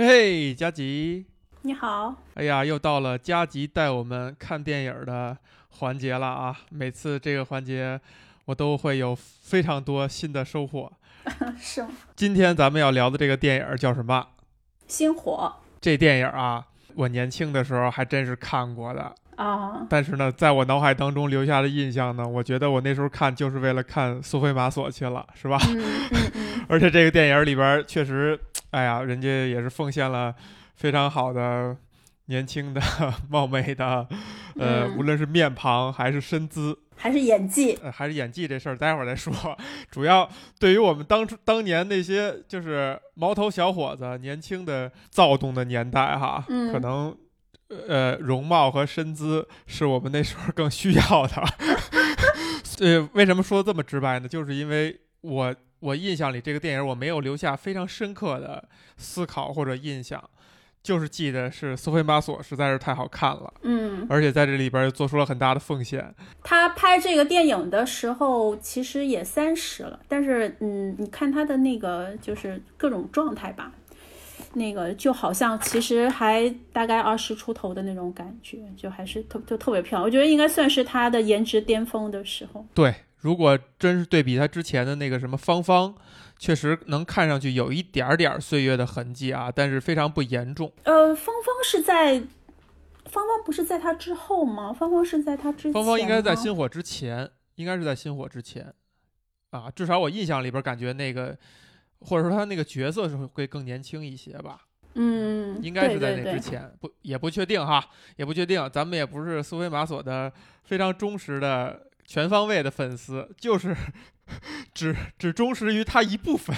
嘿，佳吉，你好。哎呀，又到了佳吉带我们看电影的环节了啊！每次这个环节，我都会有非常多新的收获。是吗。今天咱们要聊的这个电影叫什么？星火。这电影啊，我年轻的时候还真是看过的。啊！但是呢，在我脑海当中留下的印象呢，我觉得我那时候看就是为了看苏菲玛索去了，是吧？嗯嗯。而且这个电影里边确实，哎呀，人家也是奉献了非常好的、年轻的、貌美的，呃，无论是面庞还是身姿，还是演技，呃还是演技这事儿，待会儿再说。主要对于我们当初当年那些就是毛头小伙子、年轻的躁动的年代哈，可能。呃，容貌和身姿是我们那时候更需要的。呃，为什么说这么直白呢？就是因为我我印象里这个电影我没有留下非常深刻的思考或者印象，就是记得是苏菲玛索实在是太好看了。嗯，而且在这里边做出了很大的奉献。他拍这个电影的时候其实也三十了，但是嗯，你看他的那个就是各种状态吧。那个就好像其实还大概二十出头的那种感觉，就还是特就特别漂亮。我觉得应该算是他的颜值巅峰的时候。对，如果真是对比他之前的那个什么芳芳，确实能看上去有一点点岁月的痕迹啊，但是非常不严重。呃，芳芳是在芳芳不是在他之后吗？芳芳是在他之前。芳芳应该在星火之前，应该是在星火之前啊，至少我印象里边感觉那个。或者说他那个角色是会更年轻一些吧？嗯，应该是在那之前，不也不确定哈，也不确定。咱们也不是苏菲玛索的非常忠实的全方位的粉丝，就是 只只忠实于他一部分。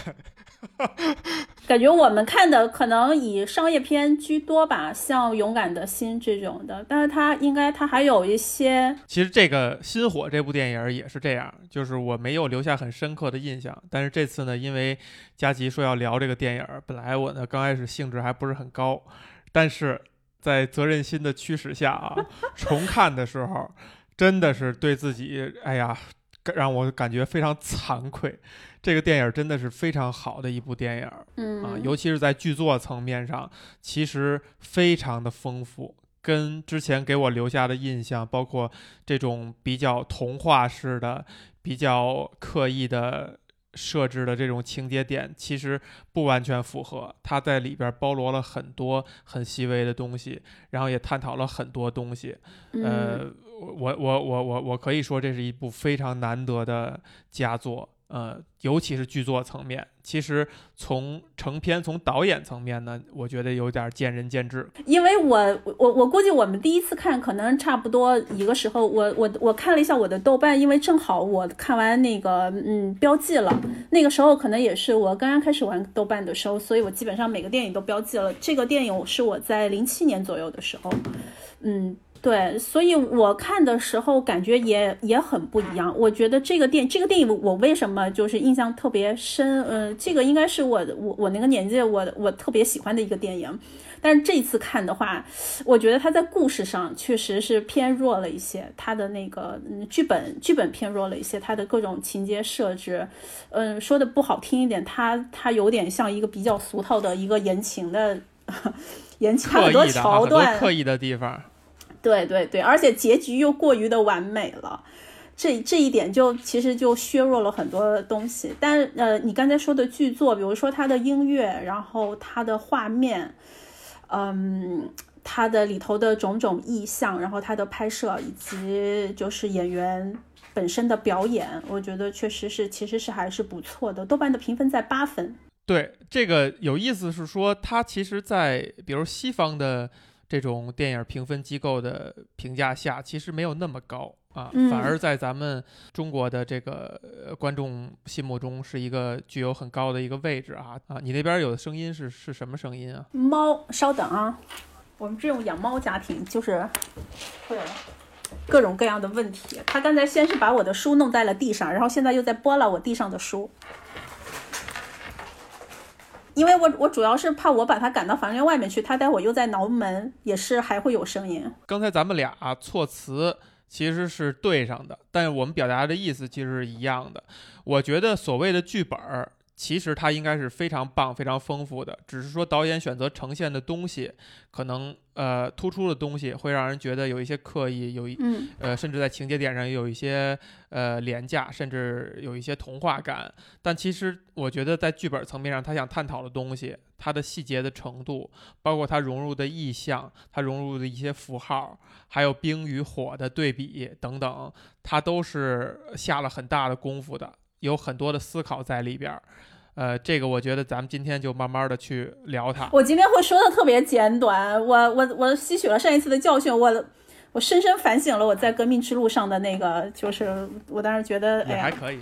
感觉我们看的可能以商业片居多吧，像《勇敢的心》这种的，但是它应该它还有一些。其实这个《心火》这部电影也是这样，就是我没有留下很深刻的印象。但是这次呢，因为佳琪说要聊这个电影，本来我呢刚开始兴致还不是很高，但是在责任心的驱使下啊，重看的时候真的是对自己，哎呀，让我感觉非常惭愧。这个电影真的是非常好的一部电影，嗯啊，尤其是在剧作层面上，其实非常的丰富，跟之前给我留下的印象，包括这种比较童话式的、比较刻意的设置的这种情节点，其实不完全符合。它在里边包罗了很多很细微的东西，然后也探讨了很多东西。呃，我我我我我可以说，这是一部非常难得的佳作。呃，尤其是剧作层面，其实从成片、从导演层面呢，我觉得有点见仁见智。因为我我我估计我们第一次看可能差不多一个时候，我我我看了一下我的豆瓣，因为正好我看完那个嗯标记了，那个时候可能也是我刚刚开始玩豆瓣的时候，所以我基本上每个电影都标记了。这个电影是我在零七年左右的时候，嗯。对，所以我看的时候感觉也也很不一样。我觉得这个电这个电影我为什么就是印象特别深？嗯，这个应该是我我我那个年纪我我特别喜欢的一个电影。但是这次看的话，我觉得它在故事上确实是偏弱了一些，它的那个嗯剧本剧本偏弱了一些，它的各种情节设置，嗯说的不好听一点，它它有点像一个比较俗套的一个言情的 言情很多桥段刻意的地方。对对对，而且结局又过于的完美了，这这一点就其实就削弱了很多东西。但呃，你刚才说的剧作，比如说它的音乐，然后它的画面，嗯，它的里头的种种意象，然后它的拍摄以及就是演员本身的表演，我觉得确实是其实是还是不错的。豆瓣的评分在八分。对，这个有意思是说，它其实，在比如西方的。这种电影评分机构的评价下，其实没有那么高啊，反而在咱们中国的这个观众心目中是一个具有很高的一个位置啊啊！你那边有的声音是是什么声音啊？猫，稍等啊，我们这种养猫家庭就是会有各种各样的问题。他刚才先是把我的书弄在了地上，然后现在又在拨拉我地上的书。因为我我主要是怕我把他赶到房间外面去，他待会儿又在挠门，也是还会有声音。刚才咱们俩措辞其实是对上的，但是我们表达的意思其实是一样的。我觉得所谓的剧本儿，其实它应该是非常棒、非常丰富的，只是说导演选择呈现的东西，可能呃突出的东西会让人觉得有一些刻意，有一嗯呃甚至在情节点上有一些呃廉价，甚至有一些童话感。但其实我觉得在剧本层面上，他想探讨的东西，它的细节的程度，包括它融入的意象，它融入的一些符号，还有冰与火的对比等等，它都是下了很大的功夫的，有很多的思考在里边儿。呃，这个我觉得咱们今天就慢慢的去聊它。我今天会说的特别简短，我我我吸取了上一次的教训，我我深深反省了我在革命之路上的那个，就是我当时觉得，哎呀，也还可以，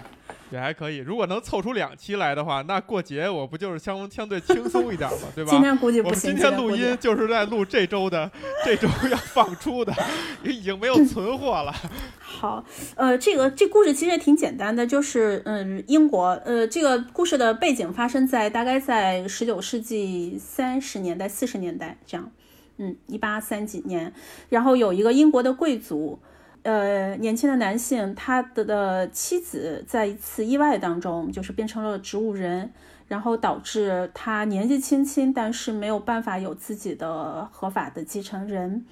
也还可以。如果能凑出两期来的话，那过节我不就是相相对轻松一点嘛，对吧？今天估计我们不行。今天录音就是在录这周的，这周要放出的，已经没有存货了。好，呃，这个这故事其实也挺简单的，就是嗯，英国，呃，这个故事的背景发生在大概在十九世纪三十年代、四十年代这样，嗯，一八三几年，然后有一个英国的贵族。呃，年轻的男性，他的的妻子在一次意外当中，就是变成了植物人，然后导致他年纪轻轻，但是没有办法有自己的合法的继承人。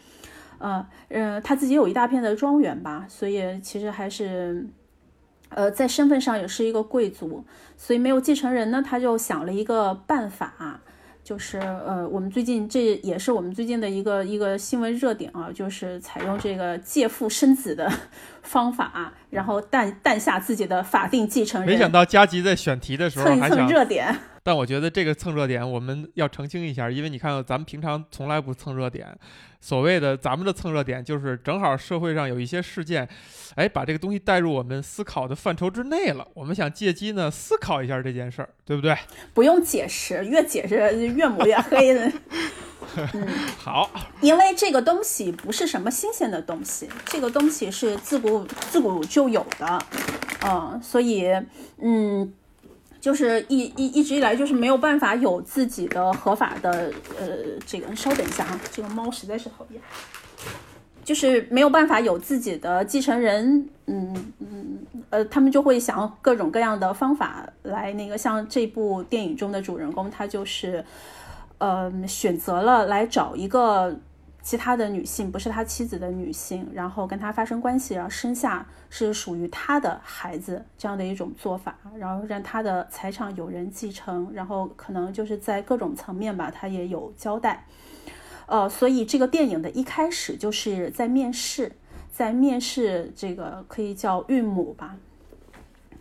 呃，呃，他自己有一大片的庄园吧，所以其实还是，呃，在身份上也是一个贵族，所以没有继承人呢，他就想了一个办法，就是呃，我们最近这也是我们最近的一个一个新闻热点啊，就是采用这个借腹生子的 方法，然后诞诞下自己的法定继承人，没想到佳吉在选题的时候蹭一蹭，热点。但我觉得这个蹭热点我们要澄清一下，因为你看咱们平常从来不蹭热点，所谓的咱们的蹭热点就是正好社会上有一些事件，哎，把这个东西带入我们思考的范畴之内了，我们想借机呢思考一下这件事儿，对不对？不用解释，越解释越抹越黑 的。好，因为这个东西不是什么新鲜的东西，这个东西是自古自古就有的，嗯，所以嗯，就是一一一直以来就是没有办法有自己的合法的呃这个，稍等一下啊，这个猫实在是讨厌，就是没有办法有自己的继承人，嗯嗯呃，他们就会想各种各样的方法来那个，像这部电影中的主人公，他就是。呃，选择了来找一个其他的女性，不是他妻子的女性，然后跟他发生关系，然后生下是属于他的孩子这样的一种做法，然后让他的财产有人继承，然后可能就是在各种层面吧，他也有交代。呃，所以这个电影的一开始就是在面试，在面试这个可以叫孕母吧。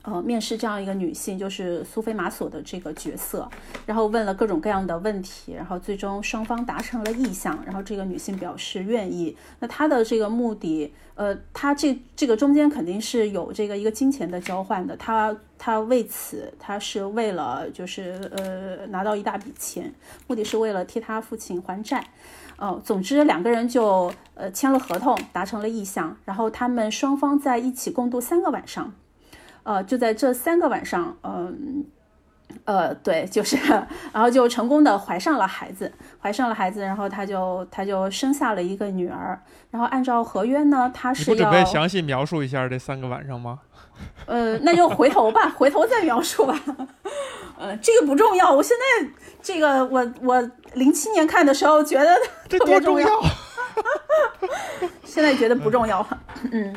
呃，面试这样一个女性，就是苏菲玛索的这个角色，然后问了各种各样的问题，然后最终双方达成了意向，然后这个女性表示愿意。那她的这个目的，呃，她这这个中间肯定是有这个一个金钱的交换的，她她为此，她是为了就是呃拿到一大笔钱，目的是为了替她父亲还债。哦，总之两个人就呃签了合同，达成了意向，然后他们双方在一起共度三个晚上。呃，就在这三个晚上，嗯，呃，对，就是，然后就成功的怀上了孩子，怀上了孩子，然后他就他就生下了一个女儿，然后按照合约呢，他是要，不准备详细描述一下这三个晚上吗？呃，那就回头吧，回头再描述吧，呃，这个不重要，我现在这个我我零七年看的时候觉得特别重要！现在觉得不重要了，嗯。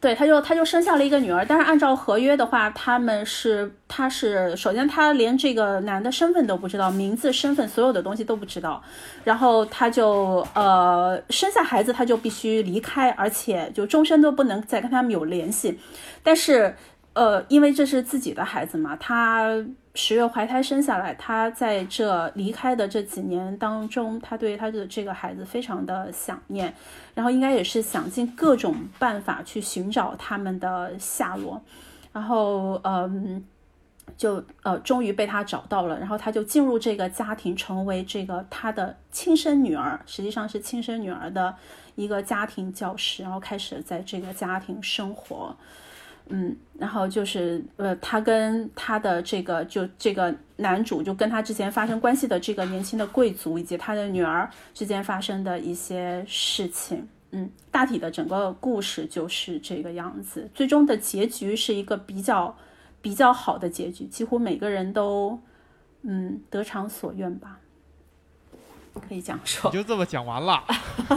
对，他就他就生下了一个女儿，但是按照合约的话，他们是他是首先他连这个男的身份都不知道，名字、身份所有的东西都不知道，然后他就呃生下孩子他就必须离开，而且就终身都不能再跟他们有联系，但是呃因为这是自己的孩子嘛，他十月怀胎生下来，他在这离开的这几年当中，他对他的这个孩子非常的想念。然后应该也是想尽各种办法去寻找他们的下落，然后嗯，就呃终于被他找到了，然后他就进入这个家庭，成为这个他的亲生女儿，实际上是亲生女儿的一个家庭教师，然后开始在这个家庭生活。嗯，然后就是呃，他跟他的这个就这个男主就跟他之前发生关系的这个年轻的贵族以及他的女儿之间发生的一些事情，嗯，大体的整个故事就是这个样子。最终的结局是一个比较比较好的结局，几乎每个人都嗯得偿所愿吧。可以讲说，你就这么讲完了？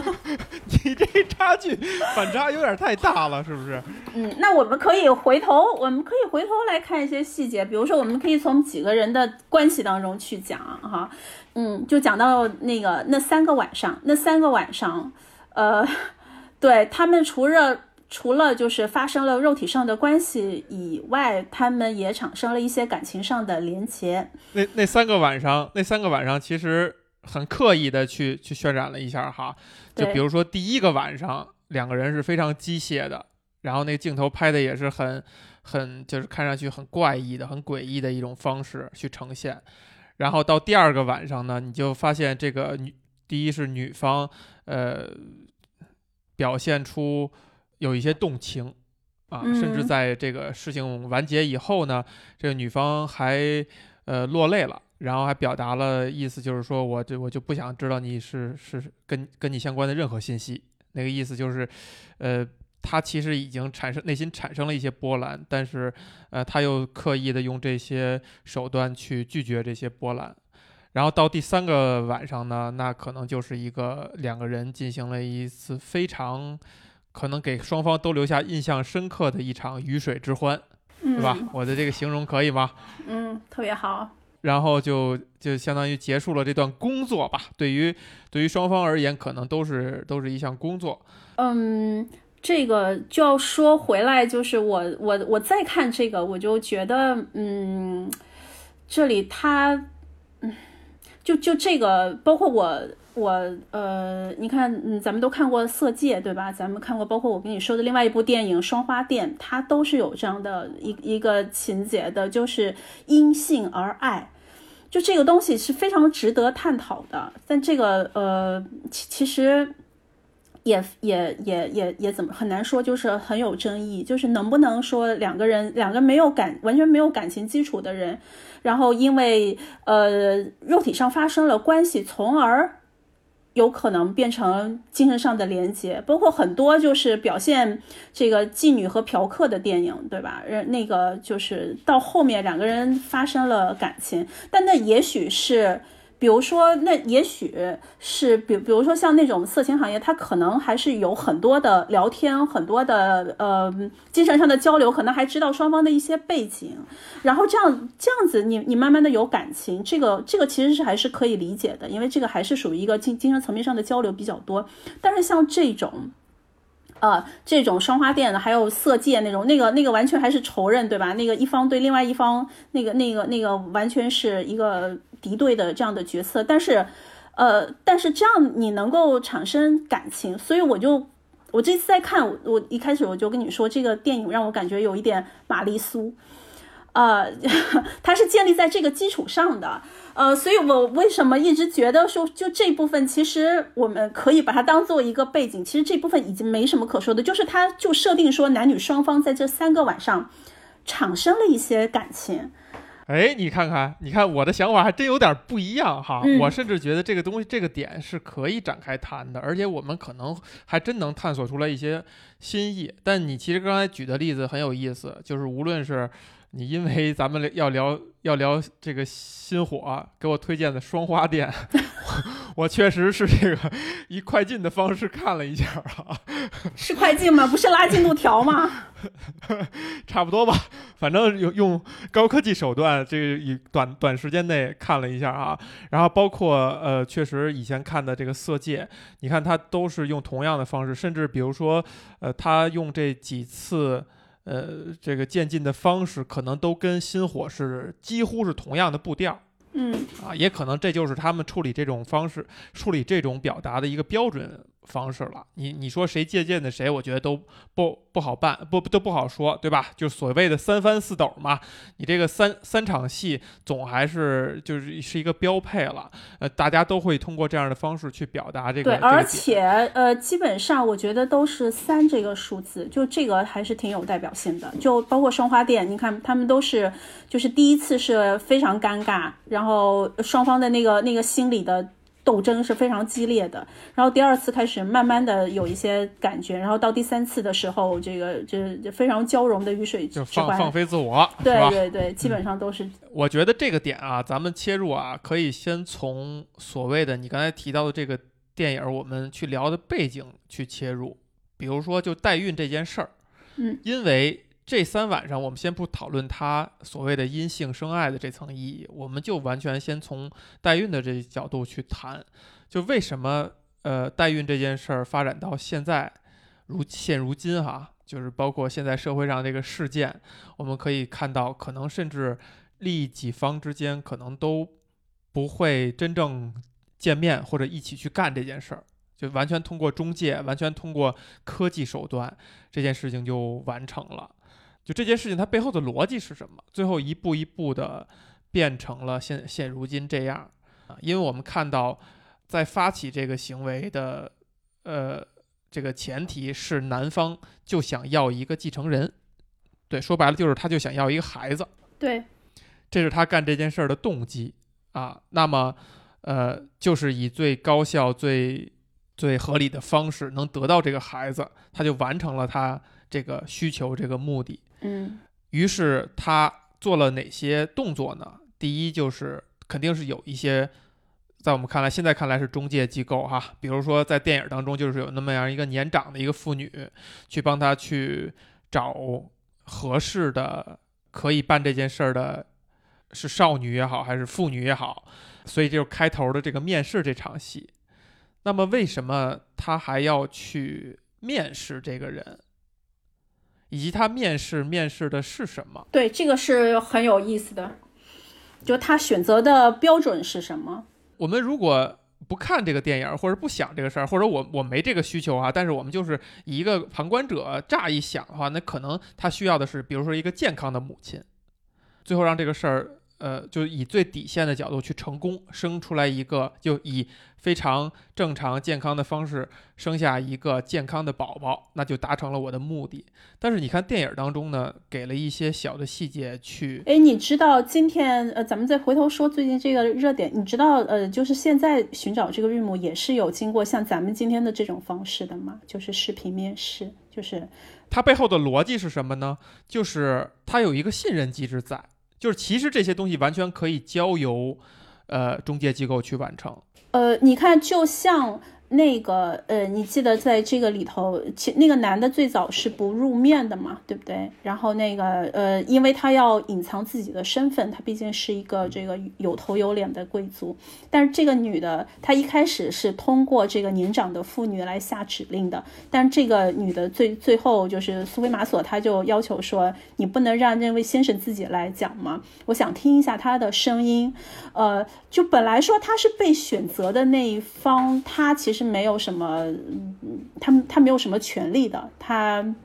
你这差距反差有点太大了，是不是？嗯，那我们可以回头，我们可以回头来看一些细节，比如说，我们可以从几个人的关系当中去讲哈。嗯，就讲到那个那三个晚上，那三个晚上，呃，对他们除了除了就是发生了肉体上的关系以外，他们也产生了一些感情上的连结。那那三个晚上，那三个晚上其实。很刻意的去去渲染了一下哈，就比如说第一个晚上，两个人是非常机械的，然后那个镜头拍的也是很很就是看上去很怪异的、很诡异的一种方式去呈现。然后到第二个晚上呢，你就发现这个女，第一是女方呃表现出有一些动情啊，甚至在这个事情完结以后呢，这个女方还呃落泪了。然后还表达了意思，就是说我这我就不想知道你是是跟跟你相关的任何信息。那个意思就是，呃，他其实已经产生内心产生了一些波澜，但是，呃，他又刻意的用这些手段去拒绝这些波澜。然后到第三个晚上呢，那可能就是一个两个人进行了一次非常可能给双方都留下印象深刻的一场鱼水之欢，对吧？我的这个形容可以吗？嗯，特别好。然后就就相当于结束了这段工作吧。对于对于双方而言，可能都是都是一项工作。嗯，这个就要说回来，就是我我我再看这个，我就觉得，嗯，这里他，嗯，就就这个，包括我。我呃，你看，嗯，咱们都看过《色戒》，对吧？咱们看过，包括我跟你说的另外一部电影《双花店》，它都是有这样的一一个情节的，就是因性而爱，就这个东西是非常值得探讨的。但这个呃，其其实也也也也也怎么很难说，就是很有争议，就是能不能说两个人两个没有感完全没有感情基础的人，然后因为呃肉体上发生了关系，从而。有可能变成精神上的连接，包括很多就是表现这个妓女和嫖客的电影，对吧？人那个就是到后面两个人发生了感情，但那也许是。比如说，那也许是比，比如说像那种色情行业，它可能还是有很多的聊天，很多的呃精神上的交流，可能还知道双方的一些背景，然后这样这样子，你你慢慢的有感情，这个这个其实是还是可以理解的，因为这个还是属于一个精精神层面上的交流比较多。但是像这种，呃，这种双花店的，还有色戒那种，那个那个完全还是仇人，对吧？那个一方对另外一方，那个那个那个完全是一个。敌对的这样的角色，但是，呃，但是这样你能够产生感情，所以我就我这次在看，我一开始我就跟你说，这个电影让我感觉有一点玛丽苏，呃，它是建立在这个基础上的，呃，所以我为什么一直觉得说，就这部分其实我们可以把它当做一个背景，其实这部分已经没什么可说的，就是它就设定说男女双方在这三个晚上产生了一些感情。哎，你看看，你看我的想法还真有点不一样哈。我甚至觉得这个东西这个点是可以展开谈的，而且我们可能还真能探索出来一些新意。但你其实刚才举的例子很有意思，就是无论是你因为咱们要聊要聊这个新火给我推荐的双花店。我确实是这个以快进的方式看了一下啊，是快进吗？不是拉进度条吗？差不多吧，反正用用高科技手段，这个以短短时间内看了一下啊。然后包括呃，确实以前看的这个《色戒》，你看它都是用同样的方式，甚至比如说呃，他用这几次呃这个渐进的方式，可能都跟《心火》是几乎是同样的步调。嗯啊，也可能这就是他们处理这种方式、处理这种表达的一个标准方式了。你你说谁借鉴的谁，我觉得都不不好办，不都不好说，对吧？就所谓的三番四斗嘛。你这个三三场戏总还是就是是一个标配了。呃，大家都会通过这样的方式去表达这个。对，而且呃，基本上我觉得都是三这个数字，就这个还是挺有代表性的。就包括双花店，你看他们都是。就是第一次是非常尴尬，然后双方的那个那个心理的斗争是非常激烈的。然后第二次开始慢慢的有一些感觉，然后到第三次的时候，这个就是非常交融的雨水就之欢，放放飞自我，对？对对，基本上都是我觉得这个点啊，咱们切入啊，可以先从所谓的你刚才提到的这个电影，我们去聊的背景去切入。比如说，就代孕这件事儿，嗯，因为这三晚上我们先不讨论它所谓的因性生爱的这层意义，我们就完全先从代孕的这角度去谈，就为什么呃代孕这件事儿发展到现在如现如今哈，就是包括现在社会上这个事件，我们可以看到，可能甚至利益几方之间可能都不会真正见面或者一起去干这件事儿，就完全通过中介，完全通过科技手段，这件事情就完成了。就这件事情它背后的逻辑是什么？最后一步一步的变成了现现如今这样啊，因为我们看到，在发起这个行为的呃这个前提是男方就想要一个继承人，对，说白了就是他就想要一个孩子。对，这是他干这件事儿的动机啊。那么，呃，就是以最高效、最最合理的方式能得到这个孩子，他就完成了他这个需求、这个目的。嗯于是他做了哪些动作呢？第一就是肯定是有一些，在我们看来，现在看来是中介机构哈，比如说在电影当中，就是有那么样一个年长的一个妇女，去帮他去找合适的可以办这件事儿的，是少女也好，还是妇女也好，所以就是开头的这个面试这场戏。那么为什么他还要去面试这个人？以及他面试面试的是什么？对，这个是很有意思的，就他选择的标准是什么？我们如果不看这个电影，或者不想这个事儿，或者我我没这个需求啊，但是我们就是以一个旁观者乍一想的话，那可能他需要的是，比如说一个健康的母亲，最后让这个事儿，呃，就以最底线的角度去成功生出来一个，就以非常正常健康的方式生下一个健康的宝宝，那就达成了我的目的。但是你看电影当中呢，给了一些小的细节去，哎，你知道今天呃，咱们再回头说最近这个热点，你知道呃，就是现在寻找这个孕母也是有经过像咱们今天的这种方式的吗？就是视频面试，就是它背后的逻辑是什么呢？就是它有一个信任机制在，就是其实这些东西完全可以交由呃中介机构去完成。呃，你看，就像那个呃，你记得在这个里头，其那个男的最早是不入面的嘛，对不对？然后那个呃，因为他要隐藏自己的身份，他毕竟是一个这个有头有脸的贵族。但是这个女的，她一开始是通过这个年长的妇女来下指令的，但这个女的最最后就是苏菲玛索，她就要求说，你不能让那位先生自己来讲吗？我想听一下他的声音。呃，就本来说他是被选择的那一方，他其实没有什么，嗯他他没有什么权利的，他。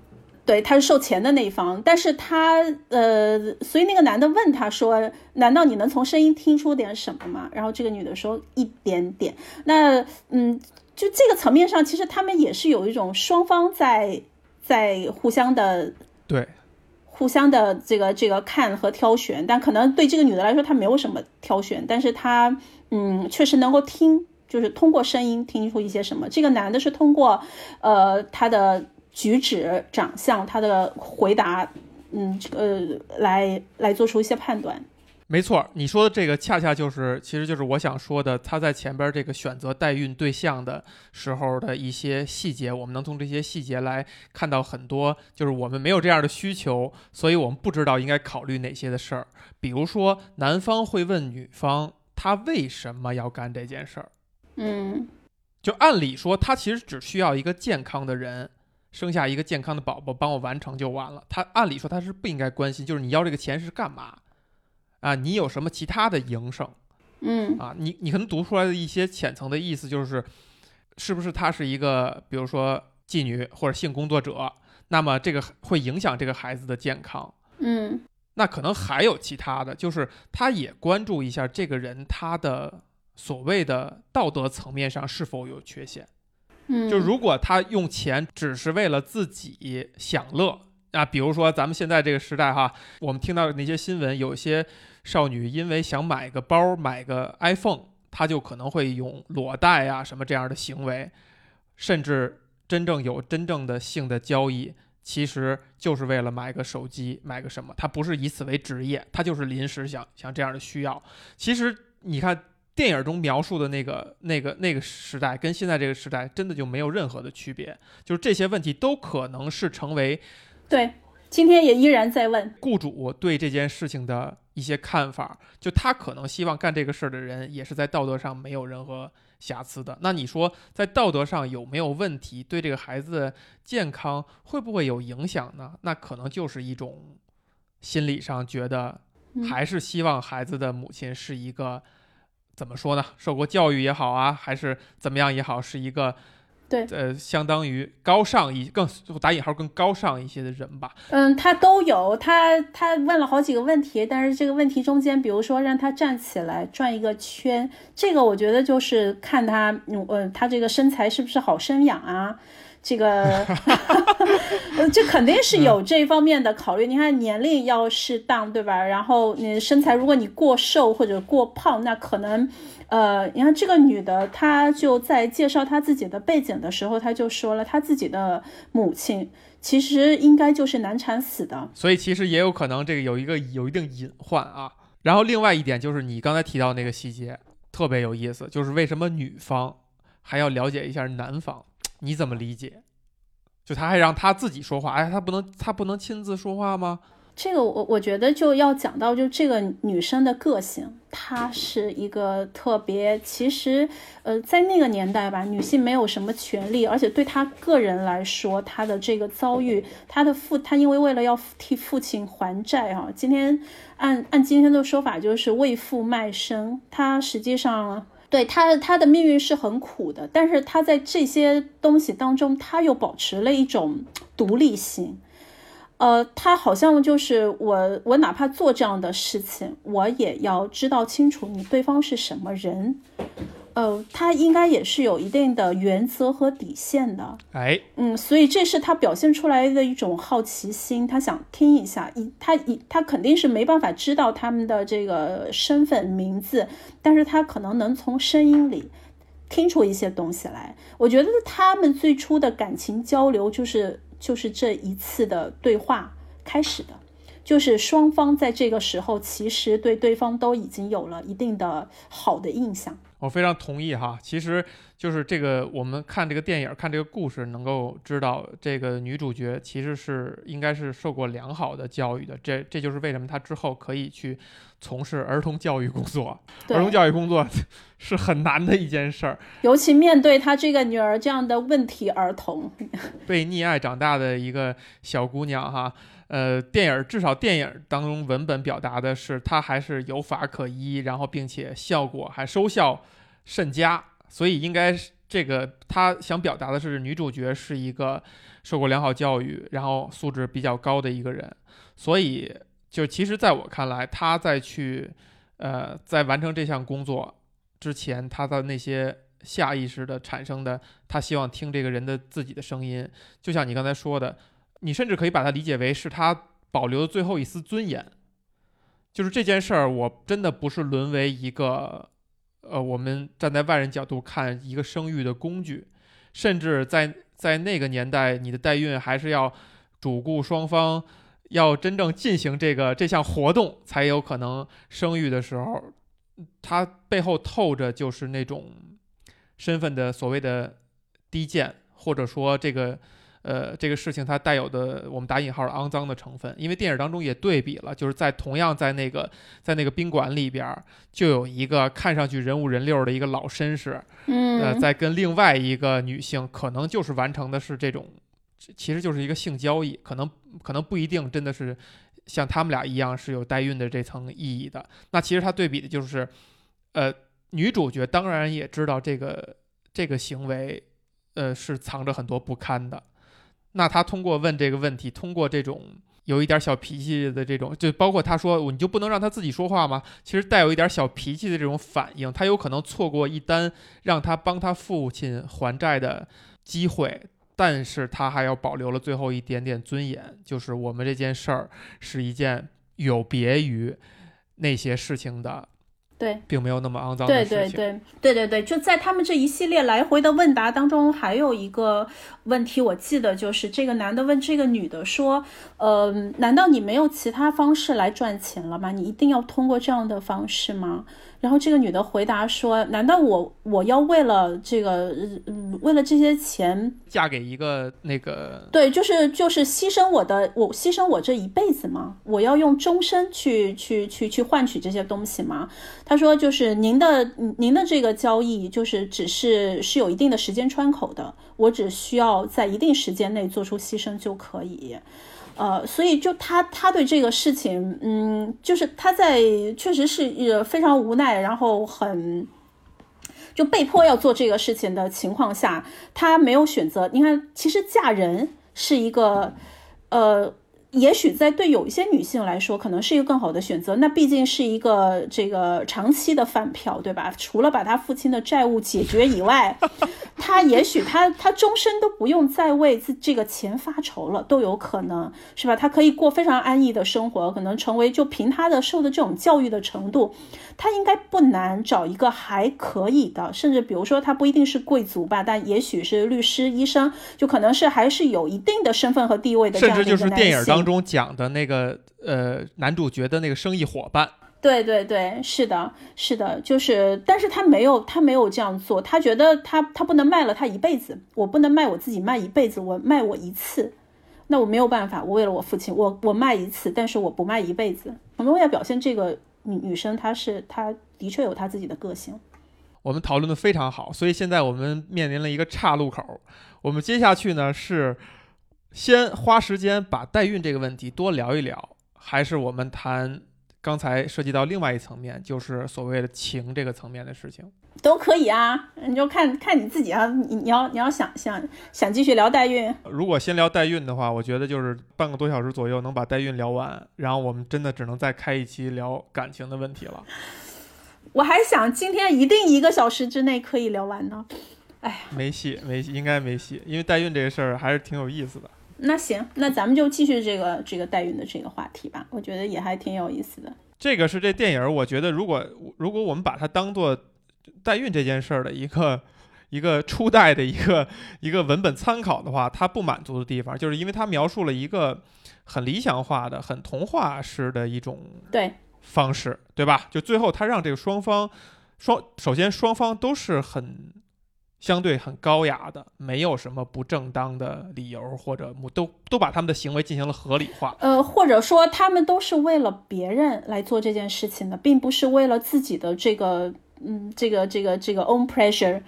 对，他是受钱的那一方，但是他呃，所以那个男的问他说：“难道你能从声音听出点什么吗？”然后这个女的说：“一点点。”那嗯，就这个层面上，其实他们也是有一种双方在在互相的对，互相的这个这个看和挑选，但可能对这个女的来说，她没有什么挑选，但是她嗯，确实能够听，就是通过声音听出一些什么。这个男的是通过呃他的举止、长相、他的回答，嗯呃来来做出一些判断。没错，你说的这个恰恰就是，其实就是我想说的，他在前边这个选择代孕对象的时候的一些细节，我们能从这些细节来看到很多，就是我们没有这样的需求，所以我们不知道应该考虑哪些的事儿。比如说，男方会问女方，他为什么要干这件事儿？嗯就按理说，他其实只需要一个健康的人，生下一个健康的宝宝，帮我完成就完了。他按理说他是不应该关心，就是你要这个钱是干嘛？啊，你有什么其他的营生嗯啊？你你可能读出来的一些浅层的意思就是，是不是他是一个，比如说妓女或者性工作者？那么这个会影响这个孩子的健康。嗯那可能还有其他的，就是他也关注一下这个人他的所谓的道德层面上是否有缺陷。嗯，就如果他用钱只是为了自己享乐啊，比如说咱们现在这个时代哈，我们听到的那些新闻，有些少女因为想买个包、买个 iPhone，她就可能会用裸贷啊什么这样的行为，甚至真正有真正的性的交易，其实就是为了买个手机，买个什么，他不是以此为职业，他就是临时想想这样的需要。其实你看电影中描述的那个那个那个时代，跟现在这个时代真的就没有任何的区别，就是这些问题都可能是成为对，今天也依然在问。雇主对这件事情的一些看法，就他可能希望干这个事儿的人也是在道德上没有任何瑕疵的。那你说在道德上有没有问题？对这个孩子的健康会不会有影响呢？那可能就是一种心理上觉得嗯还是希望孩子的母亲是一个怎么说呢？受过教育也好啊，还是怎么样也好，是一个对呃，相当于高尚一更打引号更高尚一些的人吧。嗯，他都有，他他问了好几个问题，但是这个问题中间，比如说让他站起来转一个圈，这个我觉得就是看他，嗯，呃他这个身材是不是好生养啊？这个，呃，这肯定是有这方面的考虑。你看年龄要适当，对吧？然后你身材，如果你过瘦或者过胖，那可能，呃，你看这个女的，她就在介绍她自己的背景的时候，她就说了，她自己的母亲其实应该就是难产死的。所以其实也有可能这个有一个有一定隐患啊。然后另外一点就是你刚才提到那个细节特别有意思，就是为什么女方还要了解一下男方？你怎么理解？就他还让他自己说话，哎，他不能他不能亲自说话吗？这个我我觉得就要讲到，就这个女生的个性，她是一个特别，其实，呃，在那个年代吧，女性没有什么权利，而且对她个人来说，她的这个遭遇，她的父，她因为为了要替父亲还债啊，今天按按今天的说法就是为父卖身，她实际上。对他，他的命运是很苦的，但是他在这些东西当中，他又保持了一种独立性。呃，他好像就是我，我哪怕做这样的事情，我也要知道清楚你对方是什么人。呃，他应该也是有一定的原则和底线的。哎，嗯，所以这是他表现出来的一种好奇心，他想听一下，一他一他肯定是没办法知道他们的这个身份名字，但是他可能能从声音里听出一些东西来。我觉得他们最初的感情交流就是就是这一次的对话开始的，就是双方在这个时候其实对对方都已经有了一定的好的印象。我非常同意哈。其实就是这个，我们看这个电影，看这个故事，能够知道这个女主角其实是应该是受过良好的教育的。这这就是为什么她之后可以去从事儿童教育工作。儿童教育工作 是很难的一件事儿。尤其面对她这个女儿这样的问题儿童，被溺爱长大的一个小姑娘哈，呃，电影至少电影当中文本表达的是她还是有法可依，然后并且效果还收效甚佳，所以应该是这个他想表达的是女主角是一个受过良好教育，然后素质比较高的一个人，所以就其实在我看来，她在去呃在完成这项工作之前，她的那些下意识的产生的。他希望听这个人的自己的声音，就像你刚才说的，你甚至可以把它理解为是他保留的最后一丝尊严。就是这件事儿，我真的不是沦为一个，呃，我们站在外人角度看一个生育的工具，甚至在在那个年代，你的代孕还是要主顾双方要真正进行这个这项活动，才有可能生育的时候，它背后透着就是那种身份的所谓的低贱，或者说这个呃这个事情它带有的我们打引号的肮脏的成分，因为电影当中也对比了，就是在同样在那个在那个宾馆里边儿，就有一个看上去人五人六的一个老绅士，嗯，呃，在跟另外一个女性，可能就是完成的是这种，其实就是一个性交易，可能可能不一定真的是像他们俩一样是有代孕的这层意义的。那其实他对比的就是，呃，女主角当然也知道这个这个行为，呃，是藏着很多不堪的。那他通过问这个问题，通过这种有一点小脾气的这种，就包括他说你就不能让他自己说话吗？其实带有一点小脾气的这种反应，他有可能错过一单让他帮他父亲还债的机会，但是他还要保留了最后一点点尊严，就是我们这件事儿是一件有别于那些事情的对，并没有那么肮脏的对事情。对对对对对，就在他们这一系列来回的问答当中，还有一个问题，我记得就是这个男的问这个女的说：“呃，难道你没有其他方式来赚钱了吗？你一定要通过这样的方式吗？”然后这个女的回答说：“难道我我要为了这个，嗯，为了这些钱，嫁给一个那个对，就是就是牺牲我的，我牺牲我这一辈子吗？我要用终身去去去去换取这些东西吗？”他说：“就是您的您的这个交易，就是只是是有一定的时间窗口的，我只需要在一定时间内做出牺牲就可以。”呃，所以就他他对这个事情，嗯，就是他在确实是呃非常无奈，然后很就被迫要做这个事情的情况下，他没有选择。你看，其实嫁人是一个，呃。也许在对有一些女性来说，可能是一个更好的选择。那毕竟是一个这个长期的饭票，对吧？除了把他父亲的债务解决以外，他也许他他终身都不用再为自这个钱发愁了，都有可能是吧？他可以过非常安逸的生活，可能成为就凭他的受的这种教育的程度，他应该不难找一个还可以的，甚至比如说他不一定是贵族吧，但也许是律师、医生，就可能是还是有一定的身份和地位的这样甚至就是电影当。中讲的那个呃男主角的那个生意伙伴，对对对，是的，是的，就是，但是他没有，他没有这样做，他觉得他他不能卖了他一辈子，我不能卖我自己卖一辈子，我卖我一次，那我没有办法，我为了我父亲，我我卖一次，但是我不卖一辈子。我们为了表现这个女女生，她是她的确有她自己的个性。我们讨论的非常好，所以现在我们面临了一个岔路口，我们接下去呢是。先花时间把代孕这个问题多聊一聊，还是我们谈刚才涉及到另外一层面，就是所谓的情这个层面的事情，都可以啊，你就看看你自己啊，你你要你要想想想继续聊代孕。如果先聊代孕的话，我觉得就是半个多小时左右能把代孕聊完，然后我们真的只能再开一期聊感情的问题了。我还想今天一定一个小时之内可以聊完呢，哎呀，没戏没戏，应该没戏，因为代孕这个事儿还是挺有意思的。那行，那咱们就继续这个这个代孕的这个话题吧，我觉得也还挺有意思的。这个是这电影，我觉得如果如果我们把它当做代孕这件事儿的一个一个初代的一个一个文本参考的话，它不满足的地方，就是因为它描述了一个很理想化的、很童话式的一种对方式，对吧？就最后他让这个双方双首先双方都是很。相对很高雅的，没有什么不正当的理由，或者都都把他们的行为进行了合理化。呃，或者说他们都是为了别人来做这件事情的，并不是为了自己的这个，嗯，这个这个这个 own pressure。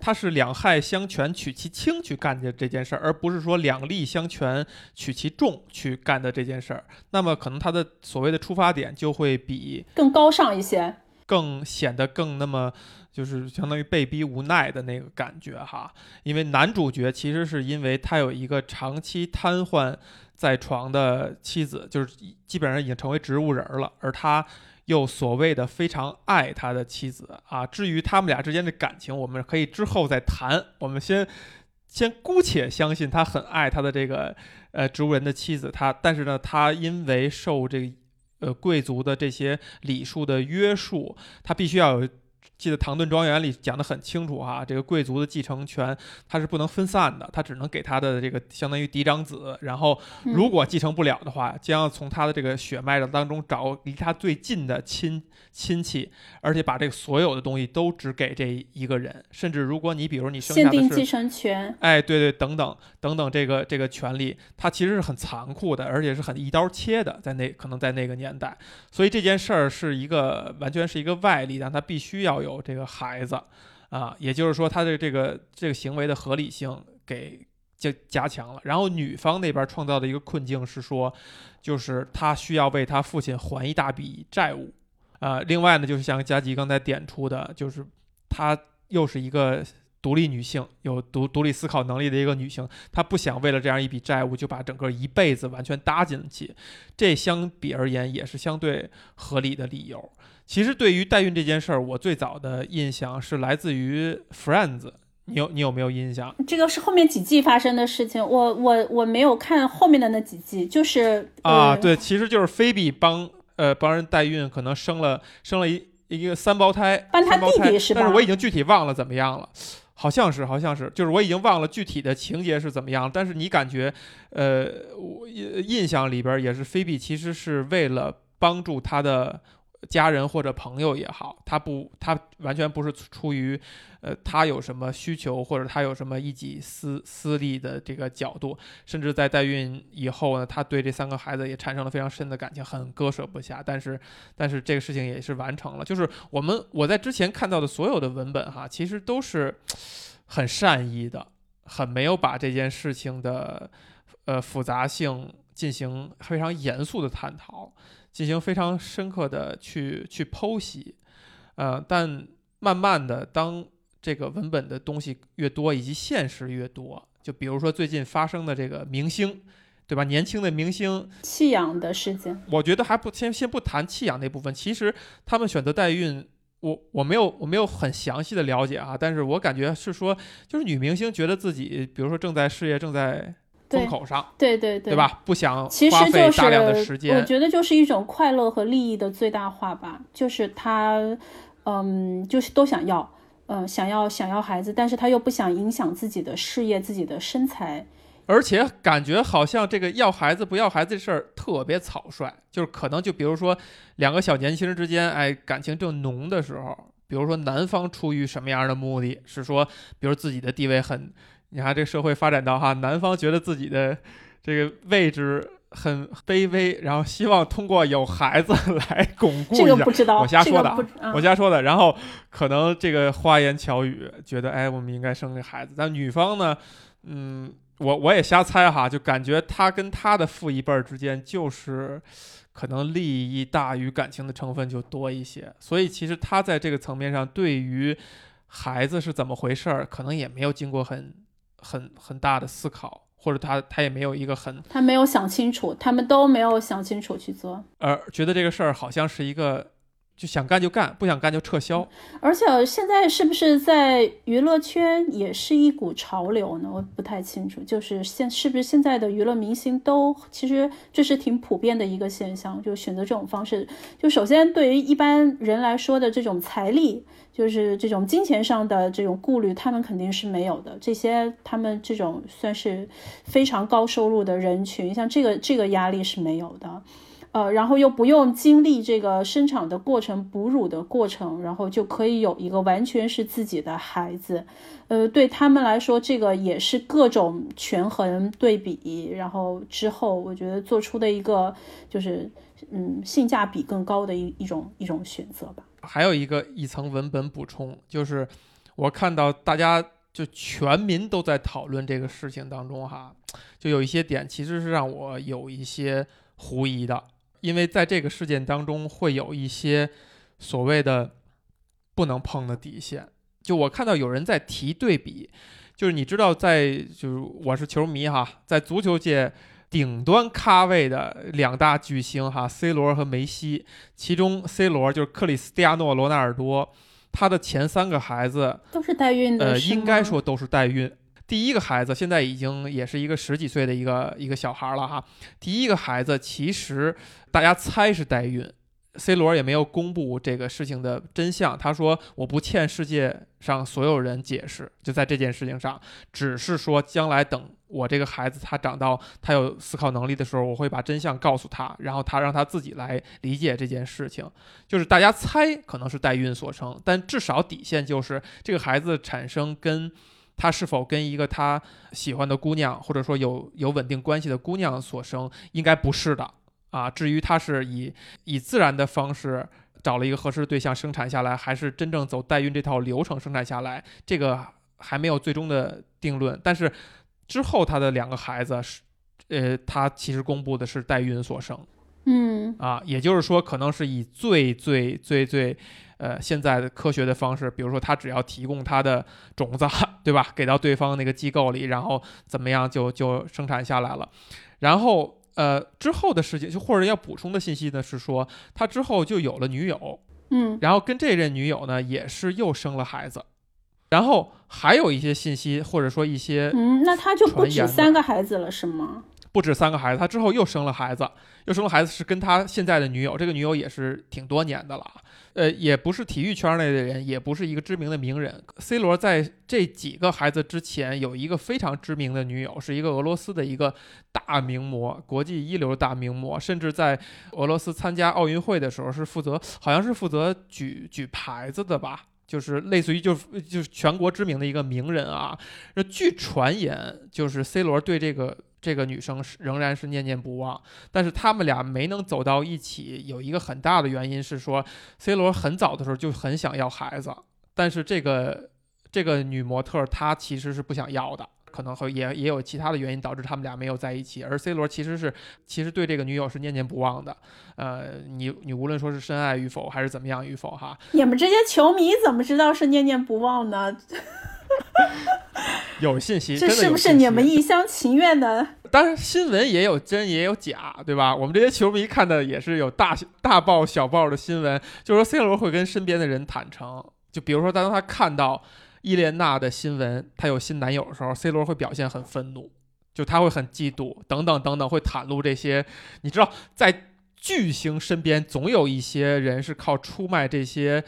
他是两害相权取其轻去干的这件事儿，而不是说两利相权取其重去干的这件事儿。那么可能他的所谓的出发点就会比更高尚一些，更显得更那么。就是相当于被逼无奈的那个感觉哈，因为男主角其实是因为他有一个长期瘫痪在床的妻子，就是基本上已经成为植物人了，而他又所谓的非常爱他的妻子啊。至于他们俩之间的感情，我们可以之后再谈。我们先先姑且相信他很爱他的这个呃植物人的妻子，他但是呢，他因为受这个呃贵族的这些礼数的约束，他必须要有。记得《唐顿庄园》里讲得很清楚哈，这个贵族的继承权他是不能分散的，他只能给他的这个相当于嫡长子，然后如果继承不了的话，将要从他的这个血脉的当中找离他最近的亲亲戚，而且把这个所有的东西都只给这一个人，甚至如果你比如你生下的是限定继承权，哎，对对，等等等等，这个这个权利，它其实是很残酷的，而且是很一刀切的，在那可能在那个年代，所以这件事儿是一个完全是一个外力，让他必须要有。有这个孩子，啊，也就是说，他的这个这个行为的合理性给就加强了。然后女方那边创造的一个困境是说，就是他需要为他父亲还一大笔债务，啊，另外呢，就是像佳吉刚才点出的，就是他又是一个独立女性，有独独立思考能力的一个女性，她不想为了这样一笔债务就把整个一辈子完全搭进去，这相比而言也是相对合理的理由。其实对于代孕这件事儿，我最早的印象是来自于《Friends》，你有你有没有印象？这个是后面几季发生的事情，我我我没有看后面的那几季，就是啊，对，其实就是菲比帮呃帮人代孕，可能生了生了一一个三胞胎，帮他三胞胎弟弟是吧但是我已经具体忘了怎么样了。好像是，好像是，就是我已经忘了具体的情节是怎么样，但是你感觉，呃，我印印象里边也是菲比其实是为了帮助他的家人或者朋友也好，他不，他完全不是出于，呃，他有什么需求或者他有什么一己私私利的这个角度，甚至在代孕以后呢，他对这三个孩子也产生了非常深的感情，很割舍不下。但是，但是这个事情也是完成了。就是我们我在之前看到的所有的文本哈，其实都是很善意的，很没有把这件事情的呃复杂性进行非常严肃的探讨，进行非常深刻的去去剖析。呃，但慢慢的，当这个文本的东西越多，以及现实越多，就比如说最近发生的这个明星，对吧？年轻的明星，弃养的事件，我觉得还不先先不谈弃养那部分，其实他们选择代孕。我我没有我没有很详细的了解啊，但是我感觉是说，就是女明星觉得自己，比如说正在事业正在风口上，对对对对？吧？不想花费就是大量的时间我，觉得就是一种快乐和利益的最大化吧，就是他，嗯，就是都想要，嗯，想要想要孩子，但是他又不想影响自己的事业、自己的身材，而且感觉好像这个要孩子不要孩子这事儿特别草率，就是可能就比如说两个小年轻人之间，哎，感情正浓的时候，比如说男方出于什么样的目的，是说，比如自己的地位很，你看这社会发展到哈，男方觉得自己的这个位置很卑微，然后希望通过有孩子来巩固一下这个不。知道，我瞎说的我瞎说的，然后可能这个花言巧语，觉得哎，我们应该生个孩子。但女方呢，嗯，我我也瞎猜哈，就感觉她跟她的父一辈儿之间，就是可能利益大于感情的成分就多一些。所以其实她在这个层面上，对于孩子是怎么回事儿，可能也没有经过很很很大的思考，或者他他也没有一个很他没有想清楚，他们都没有想清楚去做。而，觉得这个事儿好像是一个就想干就干，不想干就撤销。而且现在是不是在娱乐圈也是一股潮流呢？我不太清楚。就是现是不是现在的娱乐明星都其实这是挺普遍的一个现象，就选择这种方式。就首先对于一般人来说的这种财力，就是这种金钱上的这种顾虑，他们肯定是没有的。这些他们这种算是非常高收入的人群，像这个这个压力是没有的。呃，然后又不用经历这个生产的过程、哺乳的过程，然后就可以有一个完全是自己的孩子。呃，对他们来说，这个也是各种权衡对比，然后之后我觉得做出的一个就是嗯性价比更高的一一种一种选择吧。还有一个一层文本补充，就是我看到大家就全民都在讨论这个事情当中哈，就有一些点其实是让我有一些狐疑的，因为在这个事件当中会有一些所谓的不能碰的底线。就我看到有人在提对比，就是你知道在就是我是球迷哈，在足球界。顶端咖位的两大巨星哈，C 罗和梅西，其中 C 罗就是克里斯蒂亚诺·罗纳尔多，他的前三个孩子，都是代孕的，呃，应该说都是代孕。第一个孩子现在已经也是一个十几岁的一个一个小孩了哈。第一个孩子其实大家猜是代孕，C 罗也没有公布这个事情的真相。他说我不欠世界上所有人解释，就在这件事情上，只是说将来等我这个孩子他长到他有思考能力的时候，我会把真相告诉他，然后他让他自己来理解这件事情。就是大家猜可能是代孕所生，但至少底线就是这个孩子产生跟他是否跟一个他喜欢的姑娘，或者说有有稳定关系的姑娘所生，应该不是的啊。至于他是以以自然的方式找了一个合适的对象生产下来，还是真正走代孕这套流程生产下来，这个还没有最终的定论。但是之后他的两个孩子是，呃，他其实公布的是代孕所生。嗯啊，也就是说，可能是以最最最最，呃，现在的科学的方式，比如说他只要提供他的种子，对吧？给到对方那个机构里，然后怎么样就就生产下来了。然后呃，之后的事情就或者要补充的信息呢是说，他之后就有了女友，嗯然后跟这任女友呢也是又生了孩子。然后还有一些信息，或者说一些嗯，那他就不止三个孩子了，是吗？不止三个孩子，他之后又生了孩子，又生了孩子是跟他现在的女友，这个女友也是挺多年的了，呃，也不是体育圈内的人，也不是一个知名的名人。C 罗在这几个孩子之前有一个非常知名的女友，是一个俄罗斯的一个大名模，国际一流大名模，甚至在俄罗斯参加奥运会的时候是负责，好像是负责举举牌子的吧。就是类似于就就是全国知名的一个名人啊，那据传言就是 C 罗对这个这个女生是仍然是念念不忘，但是他们俩没能走到一起，有一个很大的原因是说 C 罗很早的时候就很想要孩子，但是这个这个女模特她其实是不想要的。可能会也也有其他的原因导致他们俩没有在一起，而 C 罗其实是其实对这个女友是念念不忘的，呃，你你无论说是深爱与否还是怎么样与否哈，你们这些球迷怎么知道是念念不忘呢？有信息，这是不是你们一厢情愿的？当然新闻也有真也有假，对吧？我们这些球迷看的也是有大大报小报的新闻，就是说 C 罗会跟身边的人坦诚，就比如说当他看到。伊莲娜的新闻，她有新男友的时候，C 罗会表现很愤怒，就他会很嫉妒，等等等等，会袒露这些。你知道，在巨星身边，总有一些人是靠出卖这些，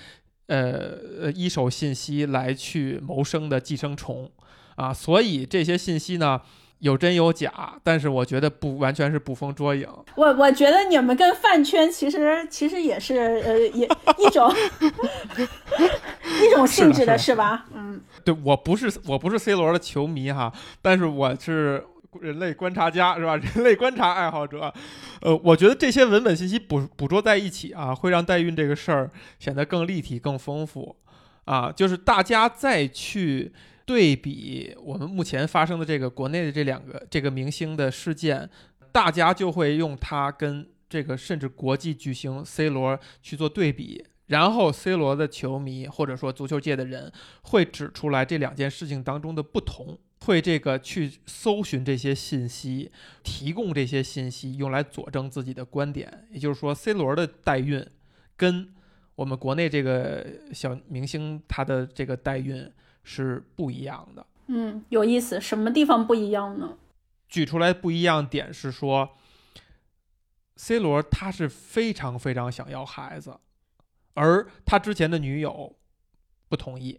呃，一手信息来去谋生的寄生虫啊。所以这些信息呢？有真有假，但是我觉得不完全是捕风捉影。我我觉得你们跟饭圈其实其实也是呃也一种 一种性质的是吧？嗯，对我不是我不是 C 罗的球迷哈，但是我是人类观察家是吧？人类观察爱好者。呃，我觉得这些文本信息捕捕捉在一起啊，会让代孕这个事儿显得更立体、更丰富啊。就是大家再去。对比我们目前发生的这个国内的这两个这个明星的事件，大家就会用它跟这个甚至国际巨星 C 罗去做对比，然后 C 罗的球迷或者说足球界的人会指出来这两件事情当中的不同，会这个去搜寻这些信息，提供这些信息用来佐证自己的观点。也就是说，C 罗的代孕跟我们国内这个小明星他的这个代孕。是不一样的，嗯，有意思，什么地方不一样呢？举出来不一样点是说，C 罗他是非常非常想要孩子，而他之前的女友不同意。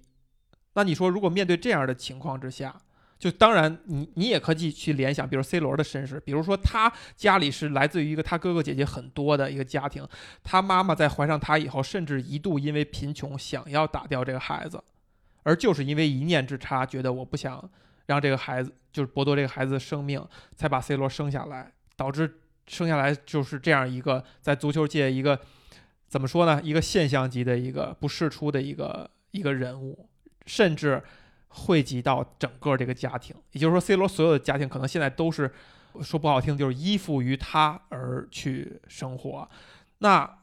那你说，如果面对这样的情况之下，就当然你你也可以去联想，比如 C 罗的身世，比如说他家里是来自于一个他哥哥姐姐很多的一个家庭，他妈妈在怀上他以后，甚至一度因为贫穷想要打掉这个孩子。而就是因为一念之差，觉得我不想让这个孩子，就是剥夺这个孩子的生命，才把 C 罗生下来，导致生下来就是这样一个在足球界一个怎么说呢？一个现象级的一个不世出的一个一个人物，甚至汇集到整个这个家庭。也就是说，C 罗所有的家庭可能现在都是说不好听，就是依附于他而去生活。那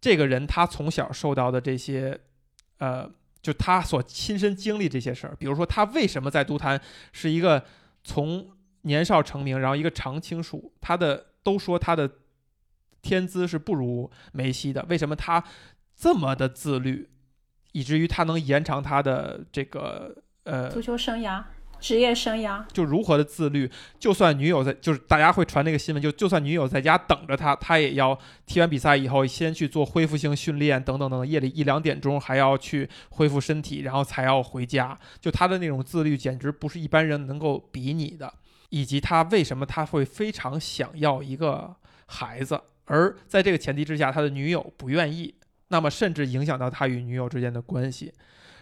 这个人他从小受到的这些，呃。就他所亲身经历这些事儿，比如说他为什么在足坛是一个从年少成名，然后一个常青树，他的都说他的天资是不如梅西的，为什么他这么的自律，以至于他能延长他的这个呃足球生涯？职业生涯就如何的自律，就算女友在，就是大家会传那个新闻，就就算女友在家等着他，他也要踢完比赛以后先去做恢复性训练，等等等等，夜里一两点钟还要去恢复身体，然后才要回家。就他的那种自律，简直不是一般人能够比拟的。以及他为什么他会非常想要一个孩子，而在这个前提之下，他的女友不愿意，那么甚至影响到他与女友之间的关系。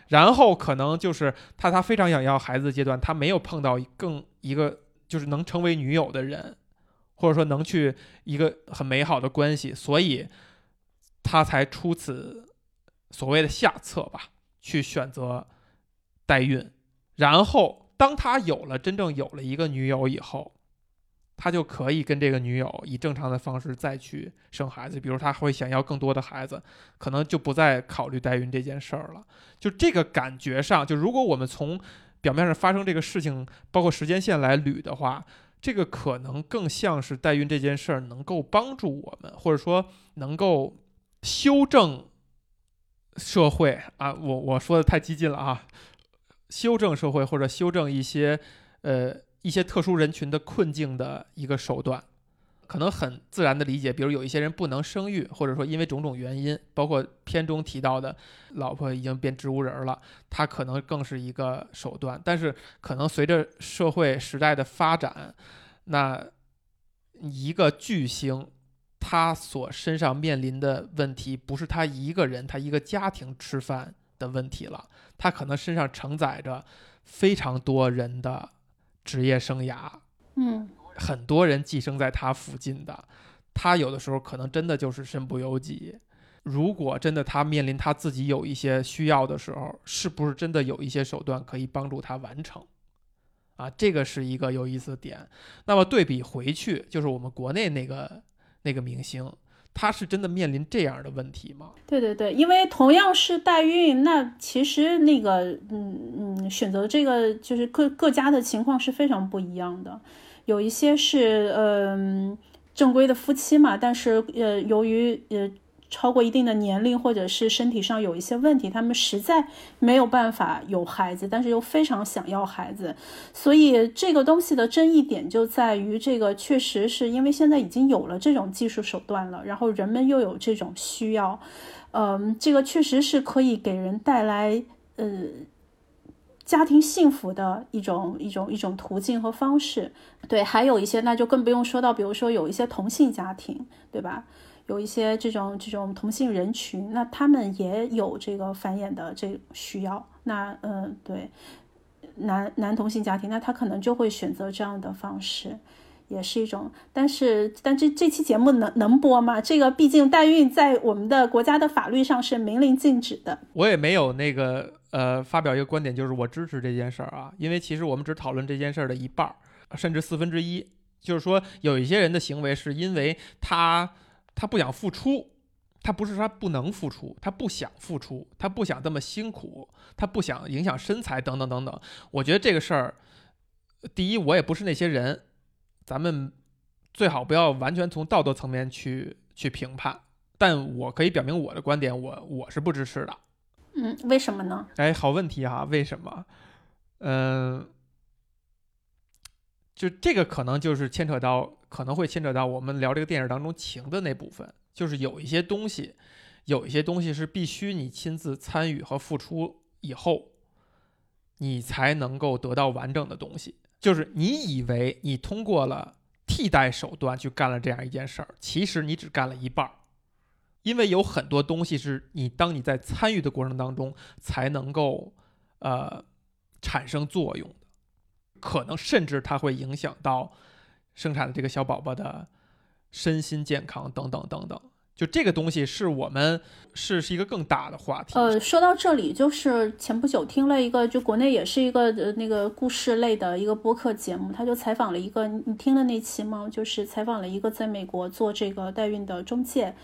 然后可能就是他，他非常想要孩子的阶段，他没有碰到更一个就是能成为女友的人，或者说能去一个很美好的关系，所以他才出此所谓的下策吧，去选择代孕。然后当他有了真正有了一个女友以后。他就可以跟这个女友以正常的方式再去生孩子，比如他会想要更多的孩子，可能就不再考虑代孕这件事儿了。就这个感觉上，就如果我们从表面上发生这个事情，包括时间线来捋的话，这个可能更像是代孕这件事儿能够帮助我们，或者说能够修正社会啊。我我说的太激进了啊，修正社会或者修正一些呃。一些特殊人群的困境的一个手段。可能很自然的理解，比如有一些人不能生育，或者说因为种种原因，包括片中提到的老婆已经变植物人了，他可能更是一个手段。但是可能随着社会时代的发展，那一个巨星他所身上面临的问题，不是他一个人他一个家庭吃饭的问题了，他可能身上承载着非常多人的职业生涯。嗯。很多人寄生在他附近的，他有的时候可能真的就是身不由己。如果真的他面临他自己有一些需要的时候，是不是真的有一些手段可以帮助他完成？啊，这个是一个有意思的点。那么对比回去，就是我们国内那个那个明星，他是真的面临这样的问题吗？对对对，因为同样是代孕，那其实那个嗯嗯，选择这个就是各各家的情况是非常不一样的。有一些是嗯正规的夫妻嘛，但是呃由于呃超过一定的年龄或者是身体上有一些问题，他们实在没有办法有孩子，但是又非常想要孩子，所以这个东西的争议点就在于这个确实是因为现在已经有了这种技术手段了，然后人们又有这种需要，嗯，这个确实是可以给人带来呃。家庭幸福的一种一种一种途径和方式，对，还有一些那就更不用说到，比如说有一些同性家庭，对吧？有一些这种这种同性人群，那他们也有这个繁衍的这需要。那嗯，对，男男同性家庭，那他可能就会选择这样的方式，也是一种。但是，但这这期节目能能播吗？这个毕竟代孕在我们的国家的法律上是明令禁止的。我也没有那个。呃，发表一个观点，就是我支持这件事儿啊，因为其实我们只讨论这件事儿的一半儿，甚至四分之一。就是说，有一些人的行为是因为他他不想付出，他不是他不能付出，他不想付出，他不想这么辛苦，他不想影响身材等等等等。我觉得这个事儿，第一，我也不是那些人，咱们最好不要完全从道德层面去去评判，但我可以表明我的观点，我我是不支持的。嗯，为什么呢？哎，好问题哈，为什么？嗯，就这个可能就是牵扯到，可能会牵扯到我们聊这个电影当中情的那部分，就是有一些东西，有一些东西是必须你亲自参与和付出以后，你才能够得到完整的东西。就是你以为你通过了替代手段去干了这样一件事儿，其实你只干了一半儿。因为有很多东西是你当你在参与的过程当中才能够，呃，产生作用的，可能甚至它会影响到生产的这个小宝宝的身心健康等等等等。就这个东西是我们是是一个更大的话题。呃，说到这里，就是前不久听了一个，就国内也是一个呃那个故事类的一个播客节目，他就采访了一个，你听了那期吗？就是采访了一个在美国做这个代孕的中介。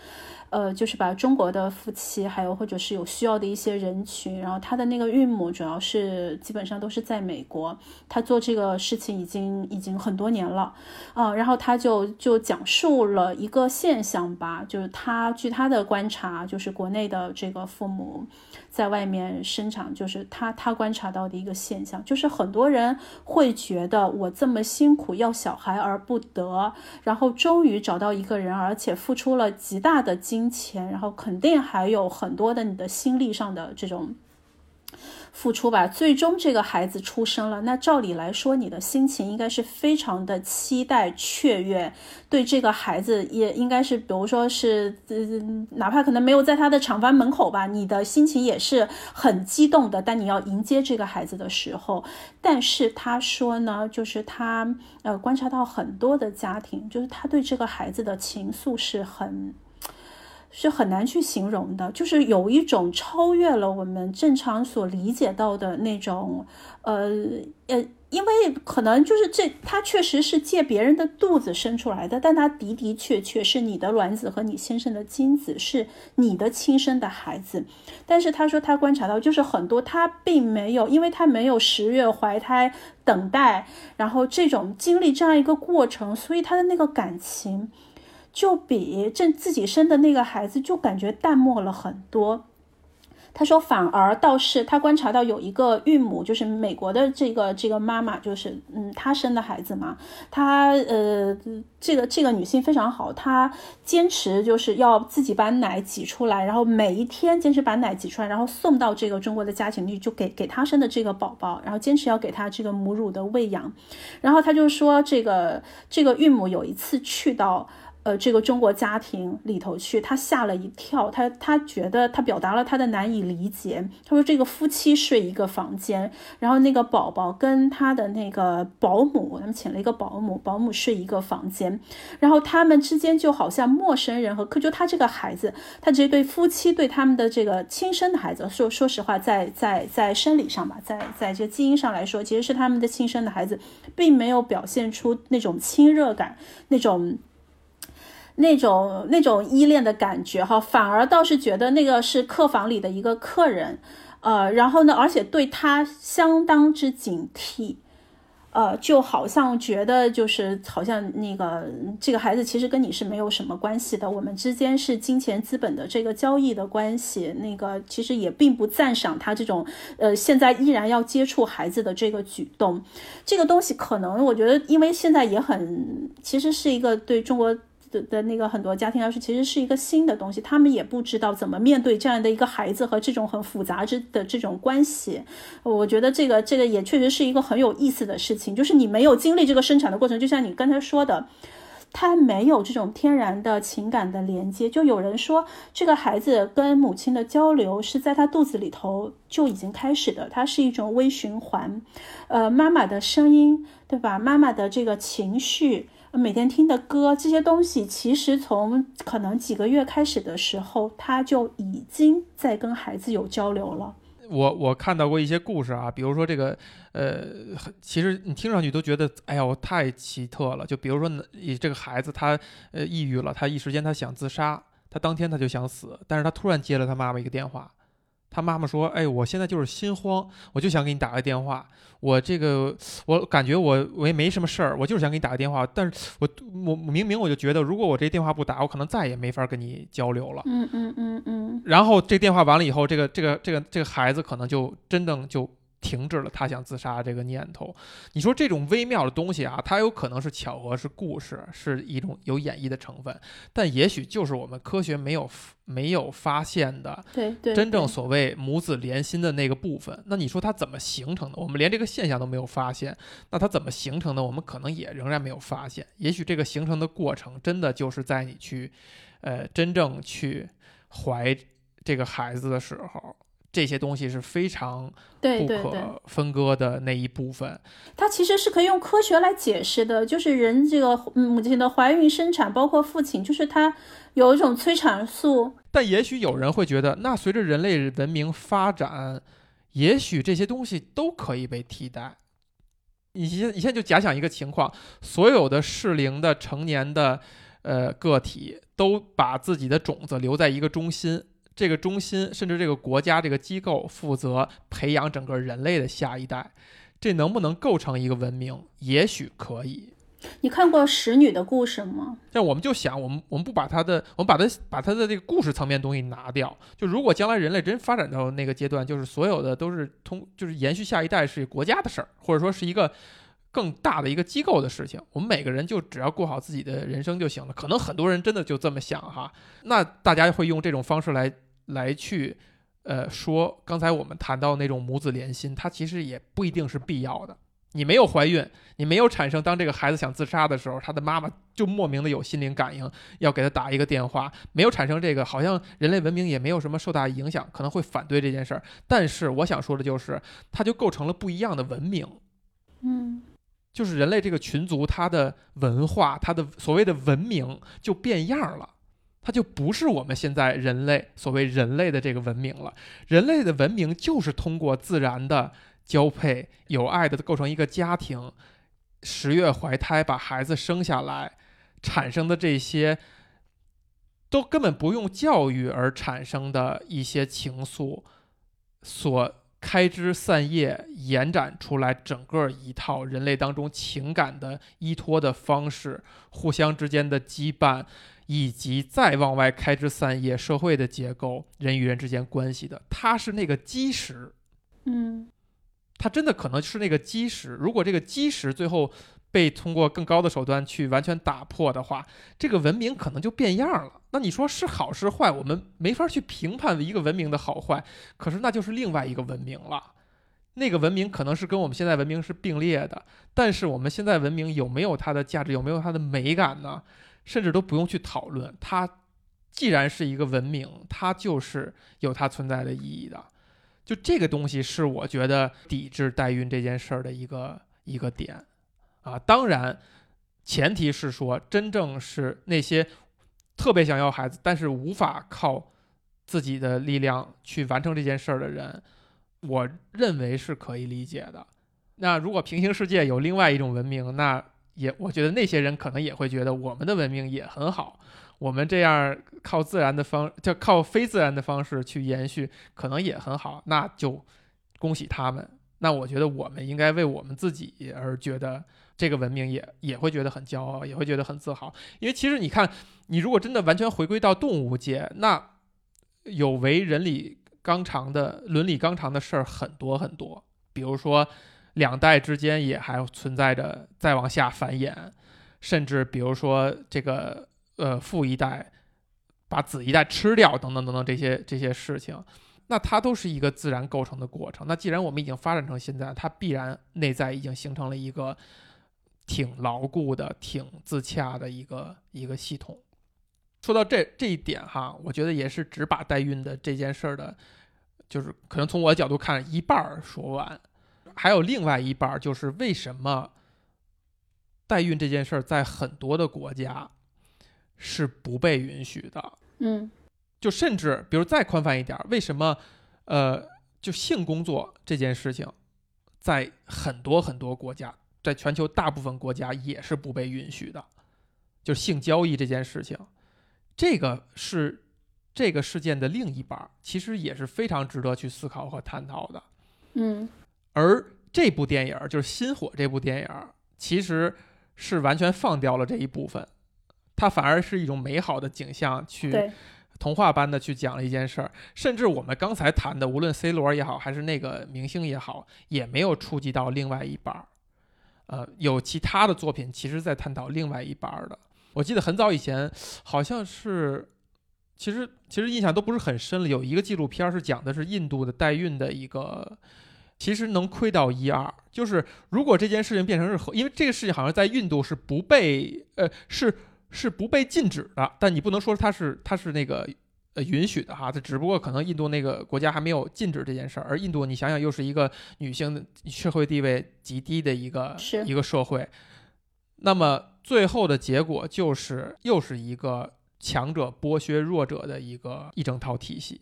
呃，就是把中国的夫妻，还有或者是有需要的一些人群，然后他的那个孕母主要是基本上都是在美国，他做这个事情已经已经很多年了，啊，然后他就就讲述了一个现象吧，就是他据他的观察，就是国内的这个父母。在外面生产，就是他他观察到的一个现象，就是很多人会觉得我这么辛苦要小孩而不得，然后终于找到一个人，而且付出了极大的精金钱，然后肯定还有很多的你的心力上的这种。付出吧，最终这个孩子出生了。那照理来说，你的心情应该是非常的期待、雀跃，对这个孩子也应该是，比如说是，呃，哪怕可能没有在他的厂房门口吧，你的心情也是很激动的。但你要迎接这个孩子的时候，但是他说呢，就是他呃观察到很多的家庭，就是他对这个孩子的情愫是很。是很难去形容的，就是有一种超越了我们正常所理解到的那种，呃呃，因为可能就是这，他确实是借别人的肚子生出来的，但他的的确确是你的卵子和你先生的精子，是你的亲生的孩子。但是他说他观察到，就是很多他并没有，因为他没有十月怀胎等待，然后这种经历这样一个过程，所以他的那个感情。就比这自己生的那个孩子就感觉淡漠了很多，他说反而倒是他观察到有一个孕母，就是美国的这个这个妈妈，就是嗯，她生的孩子嘛，她呃，这个这个女性非常好，她坚持就是要自己把奶挤出来，然后每一天坚持把奶挤出来，然后送到这个中国的家庭里，就给给她生的这个宝宝，然后坚持要给她这个母乳的喂养，然后他就说这个这个孕母有一次去到。呃，这个中国家庭里头去，他吓了一跳，他他觉得他表达了他的难以理解。他说这个夫妻睡一个房间，然后那个宝宝跟他的那个保姆，他们请了一个保姆，保姆睡一个房间，然后他们之间就好像陌生人和客。就他这个孩子，他这对夫妻对他们的这个亲生的孩子，说说实话，在在在生理上吧，在在这个基因上来说，其实是他们的亲生的孩子，并没有表现出那种亲热感，那种。那种那种依恋的感觉哈，反而倒是觉得那个是客房里的一个客人，呃，然后呢，而且对他相当之警惕，呃，就好像觉得就是好像那个这个孩子其实跟你是没有什么关系的，我们之间是金钱资本的这个交易的关系，那个其实也并不赞赏他这种呃现在依然要接触孩子的这个举动，这个东西可能我觉得因为现在也很其实是一个对中国。的的那个很多家庭来说，其实是一个新的东西，他们也不知道怎么面对这样的一个孩子和这种很复杂之的这种关系。我觉得这个这个也确实是一个很有意思的事情，就是你没有经历这个生产的过程，就像你刚才说的，他没有这种天然的情感的连接。就有人说，这个孩子跟母亲的交流是在他肚子里头就已经开始的，它是一种微循环。呃，妈妈的声音，对吧？妈妈的这个情绪。每天听的歌这些东西，其实从可能几个月开始的时候，他就已经在跟孩子有交流了。我我看到过一些故事啊，比如说这个，呃，其实你听上去都觉得，哎呀，我，太奇特了。就比如说，这个孩子他呃抑郁了，他一时间他想自杀，他当天他就想死，但是他突然接了他妈妈一个电话。他妈妈说：“哎，我现在就是心慌，我就想给你打个电话。我这个，我感觉我我也没什么事儿，我就是想给你打个电话。但是我我明明我就觉得，如果我这电话不打，我可能再也没法跟你交流了。嗯嗯嗯嗯。然后这电话完了以后，这个这个这个这个孩子可能就真正就。”停止了他想自杀这个念头，你说这种微妙的东西啊，它有可能是巧合，是故事，是一种有演绎的成分，但也许就是我们科学没有没有发现的，对对，真正所谓母子连心的那个部分。那你说它怎么形成的？我们连这个现象都没有发现，那它怎么形成的？我们可能也仍然没有发现。也许这个形成的过程，真的就是在你去，呃，真正去怀这个孩子的时候。这些东西是非常不可分割的那一部分。它其实是可以用科学来解释的，就是人这个母亲的怀孕生产，包括父亲，就是他有一种催产素。但也许有人会觉得，那随着人类文明发展，也许这些东西都可以被替代。你现你现在就假想一个情况，所有的适龄的成年的呃个体都把自己的种子留在一个中心。这个中心，甚至这个国家这个机构负责培养整个人类的下一代，这能不能构成一个文明？也许可以。你看过《使女的故事》吗？但我们就想，我们我们不把它的，我们把它把它的这个故事层面东西拿掉。就如果将来人类真发展到那个阶段，就是所有的都是通，就是延续下一代是国家的事儿，或者说是一个。更大的一个机构的事情，我们每个人就只要过好自己的人生就行了。可能很多人真的就这么想哈，那大家会用这种方式来来去，呃，说刚才我们谈到那种母子连心，它其实也不一定是必要的。你没有怀孕，你没有产生，当这个孩子想自杀的时候，他的妈妈就莫名的有心灵感应，要给他打一个电话。没有产生这个，好像人类文明也没有什么受大影响，可能会反对这件事儿。但是我想说的就是，它就构成了不一样的文明。嗯。就是人类这个群族，它的文化，它的所谓的文明就变样了，它就不是我们现在人类所谓人类的这个文明了。人类的文明就是通过自然的交配、有爱的构成一个家庭，十月怀胎把孩子生下来产生的这些，都根本不用教育而产生的一些情愫所。开枝散叶，延展出来整个一套人类当中情感的依托的方式，互相之间的羁绊，以及再往外开枝散叶社会的结构、人与人之间关系的，它是那个基石。嗯它真的可能是那个基石。如果这个基石最后被通过更高的手段去完全打破的话，这个文明可能就变样了。那你说是好是坏，我们没法去评判一个文明的好坏。可是那就是另外一个文明了。那个文明可能是跟我们现在文明是并列的，但是我们现在文明有没有它的价值，有没有它的美感呢？甚至都不用去讨论。它既然是一个文明，它就是有它存在的意义的。就这个东西是我觉得抵制代孕这件事儿的一个一个点啊。当然，前提是说真正是那些特别想要孩子，但是无法靠自己的力量去完成这件事儿的人。我认为是可以理解的。那如果平行世界有另外一种文明，那也我觉得那些人可能也会觉得我们的文明也很好。我们这样靠自然的方，就靠非自然的方式去延续，可能也很好。那就恭喜他们。那我觉得我们应该为我们自己而觉得这个文明也也会觉得很骄傲，也会觉得很自豪。因为其实你看，你如果真的完全回归到动物界，那有违人理。纲常的伦理纲常的事儿很多很多，比如说两代之间也还存在着再往下繁衍，甚至比如说这个呃父一代把子一代吃掉等等等等这些这些事情，那它都是一个自然构成的过程。那既然我们已经发展成现在，它必然内在已经形成了一个挺牢固的、挺自洽的一个一个系统。说到这这一点哈，我觉得也是只把代孕的这件事儿的，就是可能从我的角度看一半儿说完，还有另外一半儿就是为什么代孕这件事儿在很多的国家是不被允许的。嗯，就甚至比如再宽泛一点，为什么呃，就性工作这件事情，在很多很多国家，在全球大部分国家也是不被允许的，就性交易这件事情。这个是这个事件的另一半，其实也是非常值得去思考和探讨的。嗯，而这部电影就是《心火》这部电影，其实是完全放掉了这一部分，它反而是一种美好的景象，去童话般的去讲了一件事儿。甚至我们刚才谈的，无论 C 罗也好，还是那个明星也好，也没有触及到另外一半儿。呃，有其他的作品，其实在探讨另外一半儿的。我记得很早以前，好像是，其实其实印象都不是很深了。有一个纪录片是讲的是印度的代孕的一个，其实能亏到一二。就是如果这件事情变成是合，因为这个事情好像在印度是不被呃是是不被禁止的，但你不能说它是它是那个呃允许的哈。它只不过可能印度那个国家还没有禁止这件事儿，而印度你想想又是一个女性的社会地位极低的一个一个社会，那么。最后的结果就是，又是一个强者剥削弱者的一个一整套体系。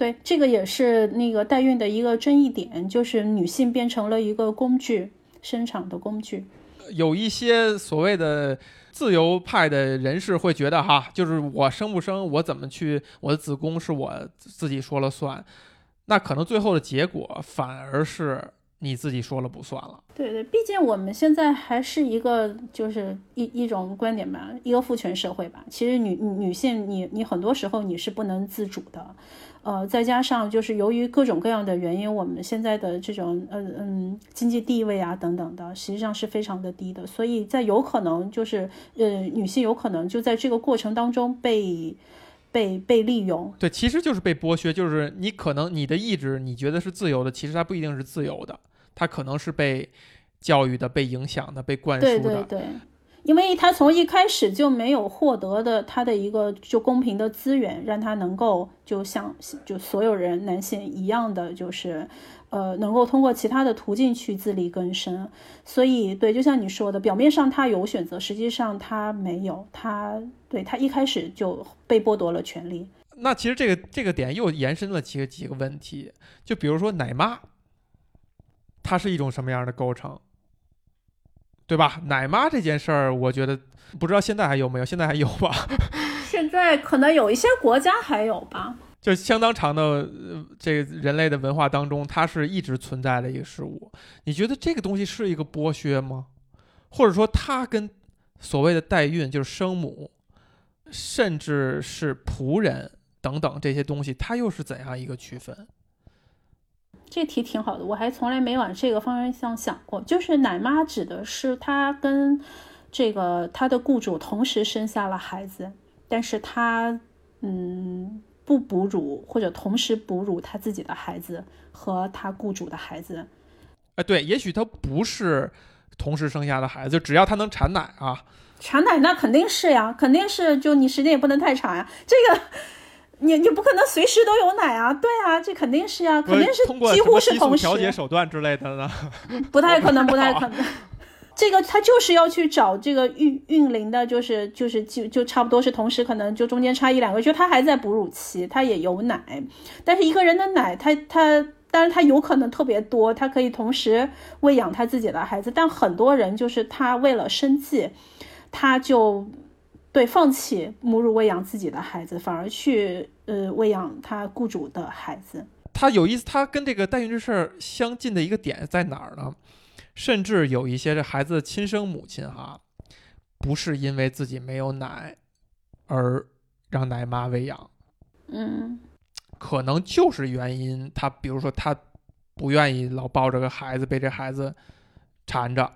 对，这个也是那个代孕的一个争议点，就是女性变成了一个工具，生产的工具。有一些所谓的自由派的人士会觉得，哈，就是我生不生，我怎么去，我的子宫是我自己说了算，那可能最后的结果反而是。你自己说了不算了。对对，毕竟我们现在还是一个就是一一种观点吧，一个父权社会吧。其实女女性，你你很多时候你是不能自主的，呃，再加上就是由于各种各样的原因，我们现在的这种嗯嗯经济地位啊等等的，实际上是非常的低的。所以在有可能就是呃女性有可能就在这个过程当中被。被被利用，对，其实就是被剥削，就是你可能你的意志你觉得是自由的，其实它不一定是自由的，它可能是被教育的、被影响的、被灌输的。对对对，因为他从一开始就没有获得的他的一个就公平的资源，让他能够就像就所有人男性一样的就是。呃，能够通过其他的途径去自力更生，所以对，就像你说的，表面上他有选择，实际上他没有，他对他一开始就被剥夺了权利。那其实这个这个点又延伸了几个几个问题，就比如说奶妈，它是一种什么样的构成，对吧？奶妈这件事儿，我觉得不知道现在还有没有，现在还有吧？现在可能有一些国家还有吧。就相当长的这个人类的文化当中，它是一直存在的一个事物。你觉得这个东西是一个剥削吗？或者说，它跟所谓的代孕就是生母甚至是仆人等等这些东西，它又是怎样一个区分？这题挺好的，我还从来没往这个方向想过。就是奶妈指的是她跟这个她的雇主同时生下了孩子，但是她嗯不哺乳或者同时哺乳她自己的孩子和她雇主的孩子。哎，对，也许她不是同时生下的孩子，只要她能产奶啊。产奶那肯定是呀，肯定是，就你时间也不能太长呀。这个，你你不可能随时都有奶啊。对啊，这肯定是啊，肯定是几乎是同时。调节手段之类的呢？不太可能，不太 可能。这个他就是要去找这个孕孕龄的，就是就是就就差不多是同时，可能就中间差一两个月，他还在哺乳期，他也有奶，但是一个人的奶，他他当然他有可能特别多，他可以同时喂养他自己的孩子，但很多人就是他为了生计。他就对放弃母乳喂养自己的孩子，反而去呃喂养他雇主的孩子。他有意思，他跟这个代孕这事儿相近的一个点在哪儿呢？甚至有一些这孩子的亲生母亲哈，不是因为自己没有奶而让奶妈喂养，嗯，可能就是原因，他比如说他不愿意老抱着个孩子被这孩子缠着，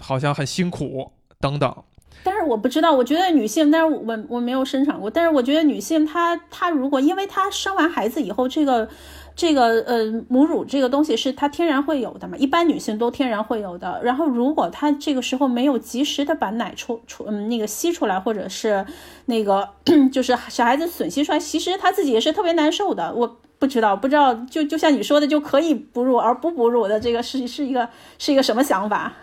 好像很辛苦等等。但是我不知道，我觉得女性，但是我我没有生产过，但是我觉得女性她她如果因为她生完孩子以后，这个这个呃母乳这个东西是她天然会有的嘛，一般女性都天然会有的。然后如果她这个时候没有及时的把奶出出嗯那个吸出来，或者是那个 就是小孩子吮吸出来，其实她自己也是特别难受的。我不知道，不知道就就像你说的，就可以哺乳而不哺乳的这个是是一个是一个什么想法？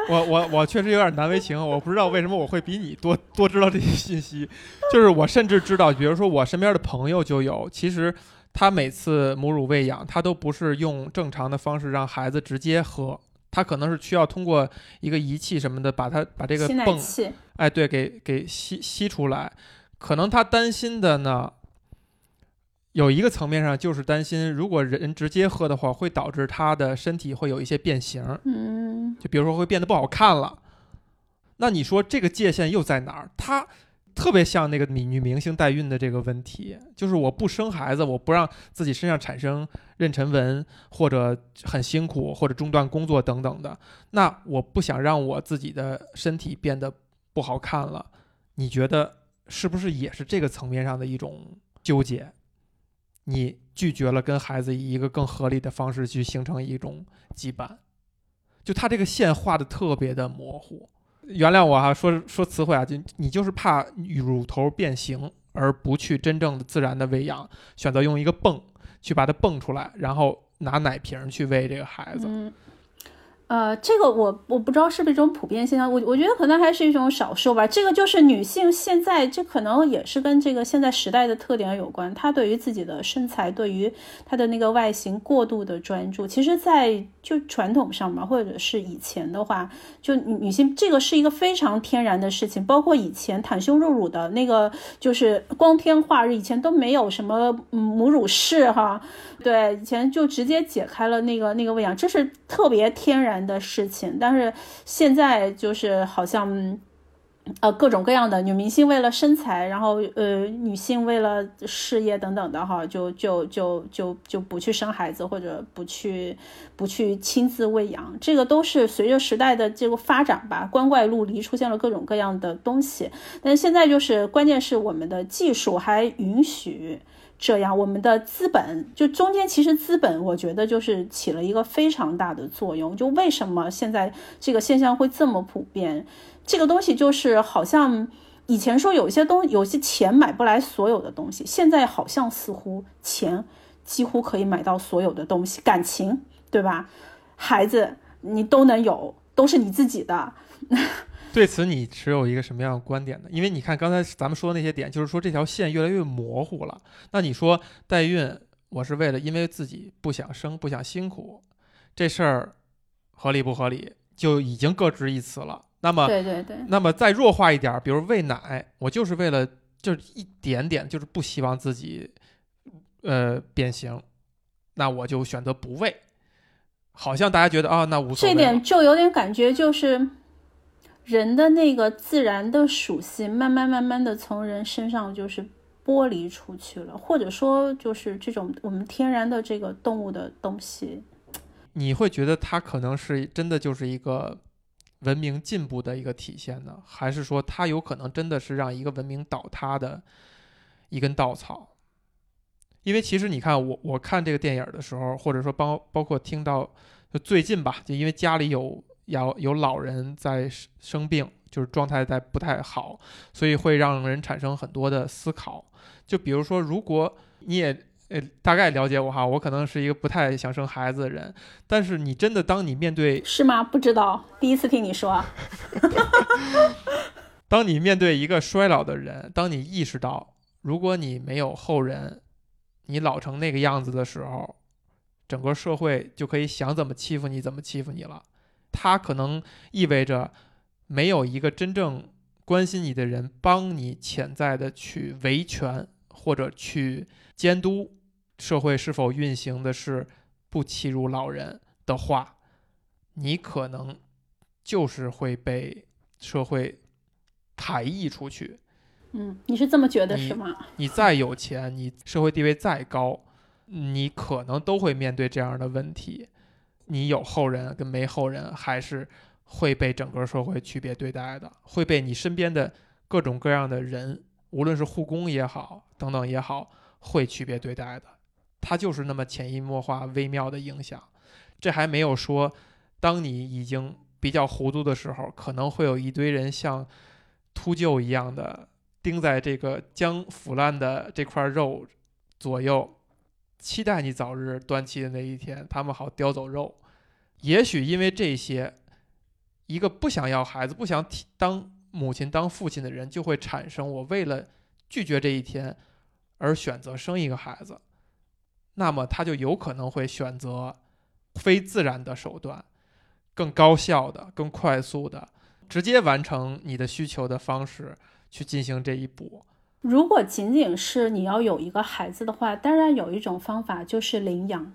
我我我确实有点难为情，我不知道为什么我会比你多多知道这些信息。就是我甚至知道，比如说我身边的朋友就有，其实他每次母乳喂养，他都不是用正常的方式让孩子直接喝，他可能是需要通过一个仪器什么的，把他把这个泵，哎，对，给给吸吸出来。可能他担心的呢。有一个层面上就是担心，如果人直接喝的话，会导致他的身体会有一些变形，嗯，就比如说会变得不好看了。那你说这个界限又在哪儿？它特别像那个女女明星代孕的这个问题，就是我不生孩子，我不让自己身上产生妊娠纹，或者很辛苦，或者中断工作等等的。那我不想让我自己的身体变得不好看了，你觉得是不是也是这个层面上的一种纠结？你拒绝了跟孩子以一个更合理的方式去形成一种羁绊，就他这个线画的特别的模糊。原谅我哈，说说词汇啊，就你就是怕乳头变形，而不去真正的自然的喂养，选择用一个泵去把它泵出来，然后拿奶瓶去喂这个孩子。呃，这个我我不知道是不是一种普遍现象，我我觉得可能还是一种少数吧。这个就是女性现在，这可能也是跟这个现在时代的特点有关。她对于自己的身材，对于她的那个外形过度的专注。其实，在就传统上嘛，或者是以前的话，就女性这个是一个非常天然的事情。包括以前袒胸露乳的那个，就是光天化日，以前都没有什么母乳室哈。对，以前就直接解开了那个那个喂养，这是特别天然的事情。但是现在就是好像，呃，各种各样的女明星为了身材，然后呃，女性为了事业等等的哈，就就就就就不去生孩子或者不去不去亲自喂养，这个都是随着时代的这个发展吧，光怪陆离，出现了各种各样的东西。但现在就是关键是我们的技术还允许。这样，我们的资本就中间其实资本，我觉得就是起了一个非常大的作用。就为什么现在这个现象会这么普遍？这个东西就是好像以前说有一些东有些钱买不来所有的东西，现在好像似乎钱几乎可以买到所有的东西，感情对吧？孩子你都能有，都是你自己的。对此，你持有一个什么样的观点呢？因为你看刚才咱们说的那些点，就是说这条线越来越模糊了。那你说代孕，我是为了因为自己不想生、不想辛苦，这事儿合理不合理，就已经各执一词了。那么，对对对，那么再弱化一点，比如喂奶，我就是为了就是一点点，就是不希望自己呃变形，那我就选择不喂。好像大家觉得啊，那无所谓。这点就有点感觉就是。人的那个自然的属性，慢慢慢慢的从人身上就是剥离出去了，或者说就是这种我们天然的这个动物的东西。你会觉得它可能是真的就是一个文明进步的一个体现呢，还是说它有可能真的是让一个文明倒塌的一根稻草？因为其实你看，我我看这个电影的时候，或者说包包括听到，就最近吧，就因为家里有要有老人在生病，就是状态在不太好，所以会让人产生很多的思考。就比如说，如果你也呃大概了解我哈，我可能是一个不太想生孩子的人，但是你真的当你面对是吗？不知道，第一次听你说。当你面对一个衰老的人，当你意识到如果你没有后人。你老成那个样子的时候，整个社会就可以想怎么欺负你怎么欺负你了。它可能意味着没有一个真正关心你的人帮你潜在的去维权或者去监督社会是否运行的是不欺辱老人的话，你可能就是会被社会排异出去。嗯，你是这么觉得是吗？你再有钱，你社会地位再高，你可能都会面对这样的问题。你有后人跟没后人，还是会被整个社会区别对待的，会被你身边的各种各样的人，无论是护工也好，等等也好，会区别对待的。它就是那么潜移默化、微妙的影响。这还没有说，当你已经比较糊涂的时候，可能会有一堆人像秃鹫一样的。钉在这个将腐烂的这块肉左右，期待你早日断气的那一天，他们好叼走肉。也许因为这些，一个不想要孩子、不想当母亲、当父亲的人，就会产生我为了拒绝这一天而选择生一个孩子。那么他就有可能会选择非自然的手段，更高效的、更快速的，直接完成你的需求的方式。去进行这一步。如果仅仅是你要有一个孩子的话，当然有一种方法就是领养，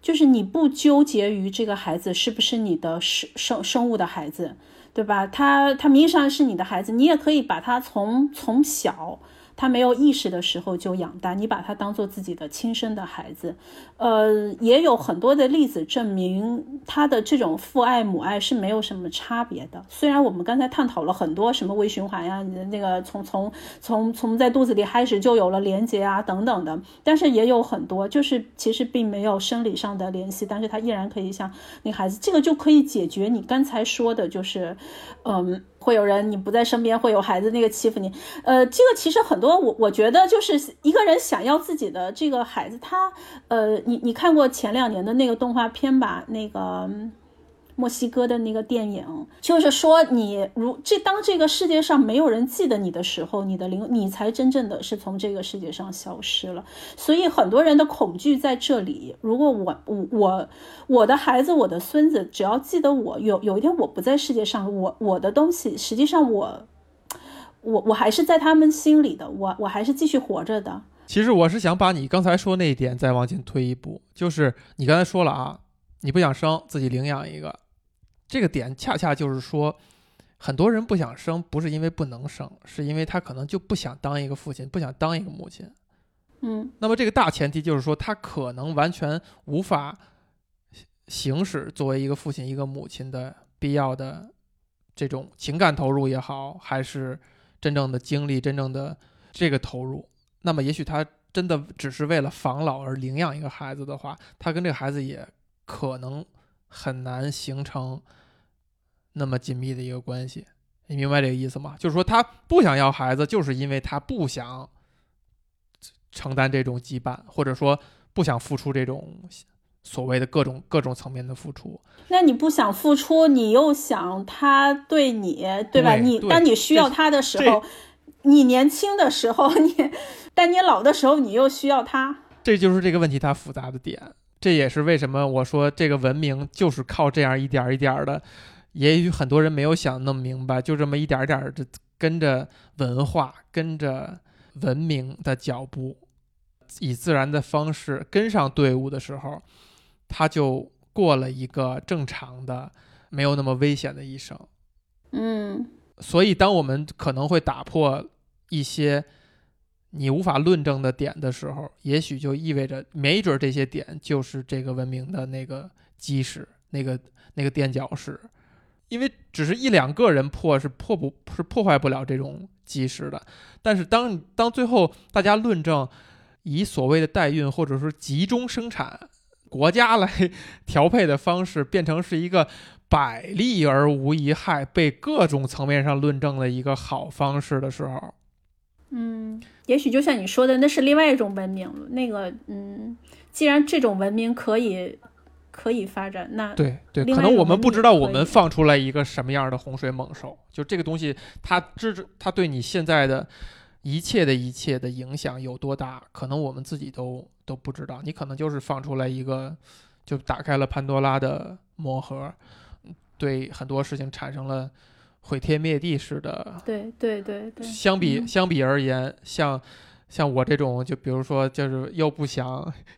就是你不纠结于这个孩子是不是你的生生生物的孩子，对吧？他他名义上是你的孩子，你也可以把他从从小。他没有意识的时候就养大，你把他当做自己的亲生的孩子，呃，也有很多的例子证明他的这种父爱母爱是没有什么差别的。虽然我们刚才探讨了很多什么微循环呀，你的那个从从从从在肚子里开始就有了连接啊等等的，但是也有很多就是其实并没有生理上的联系，但是他依然可以像那孩子，这个就可以解决你刚才说的，就是嗯。会有人你不在身边，会有孩子那个欺负你，呃，这个其实很多，我我觉得就是一个人想要自己的这个孩子，他，呃，你你看过前两年的那个动画片吧，那个。墨西哥的那个电影，就是说，你如这当这个世界上没有人记得你的时候，你的灵，你才真正的是从这个世界上消失了。所以很多人的恐惧在这里。如果我我我我的孩子，我的孙子，只要记得我，有有一天我不在世界上，我我的东西，实际上我我我还是在他们心里的，我我还是继续活着的。其实我是想把你刚才说那一点再往前推一步，就是你刚才说了啊，你不想生，自己领养一个。这个点恰恰就是说，很多人不想生，不是因为不能生，是因为他可能就不想当一个父亲，不想当一个母亲。嗯，那么这个大前提就是说，他可能完全无法行使作为一个父亲、一个母亲的必要的这种情感投入也好，还是真正的精力、真正的这个投入。那么，也许他真的只是为了防老而领养一个孩子的话，他跟这个孩子也可能。很难形成那么紧密的一个关系，你明白这个意思吗？就是说，他不想要孩子，就是因为他不想承担这种羁绊，或者说不想付出这种所谓的各种各种层面的付出。那你不想付出，你又想他对你，对吧？你当你需要他的时候，你年轻的时候，你但你老的时候，你又需要他。这就是这个问题它复杂的点。这也是为什么我说这个文明就是靠这样一点一点的，也许很多人没有想那么明白，就这么一点点的跟着文化、跟着文明的脚步，以自然的方式跟上队伍的时候，他就过了一个正常的、没有那么危险的一生。嗯，所以，当我们可能会打破一些你无法论证的点的时候，也许就意味着，没准这些点就是这个文明的那个基石，那个那个垫脚石。因为只是一两个人破是破不，是破坏不了这种基石的。但是当当最后大家论证以所谓的代孕或者说集中生产，国家来调配的方式变成是一个百利而无一害，被各种层面上论证的一个好方式的时候，嗯，也许就像你说的，那是另外一种文明了。那个，嗯，既然这种文明可以。可以发展，那对对，可能我们不知道我们放出来一个什么样的洪水猛兽，就这个东西，它知它对你现在的一切的一切的影响有多大，可能我们自己都都不知道。你可能就是放出来一个，就打开了潘多拉的魔盒，对很多事情产生了毁天灭地似的。对对对对。相比相比而言，像。像我这种，就比如说，就是又不想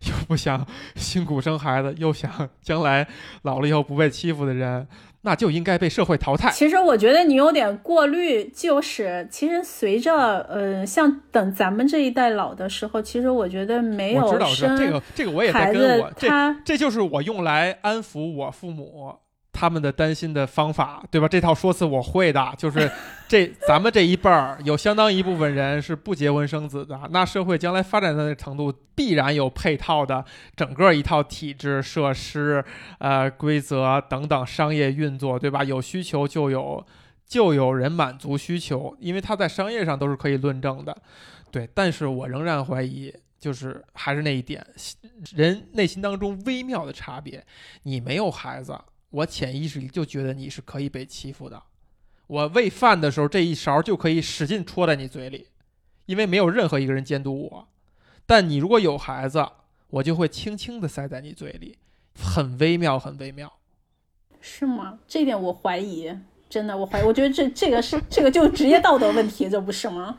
又不想辛苦生孩子，又想将来老了以后不被欺负的人，那就应该被社会淘汰。其实我觉得你有点过滤，就是其实随着呃，像等咱们这一代老的时候，其实我觉得没有生这个这个我也在跟我这这就是我用来安抚我父母。他们的担心的方法，对吧？这套说辞我会的，就是这咱们这一辈儿有相当一部分人是不结婚生子的。那社会将来发展到那程度，必然有配套的整个一套体制、设施、呃规则等等商业运作，对吧？有需求就有就有人满足需求，因为他在商业上都是可以论证的，对。但是我仍然怀疑，就是还是那一点，人内心当中微妙的差别。你没有孩子。我潜意识里就觉得你是可以被欺负的。我喂饭的时候，这一勺就可以使劲戳在你嘴里，因为没有任何一个人监督我。但你如果有孩子，我就会轻轻地塞在你嘴里，很微妙，很微妙。是吗？这点我怀疑，真的，我怀疑。我觉得这这个是这个就职业道德问题，这不是吗？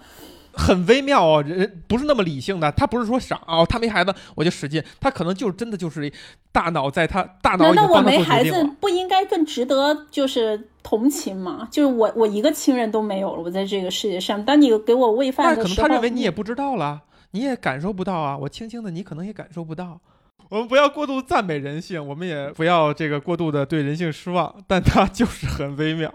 很微妙哦，人不是那么理性的，他不是说傻哦，他没孩子我就使劲，他可能就真的就是大脑在他大脑。难道我没孩子不应该更值得就是同情吗？就是我我一个亲人都没有了，我在这个世界上，当你给我喂饭的时候，可能他认为你也不知道了，你也感受不到啊，我轻轻的，你可能也感受不到。我们不要过度赞美人性，我们也不要这个过度的对人性失望，但它就是很微妙。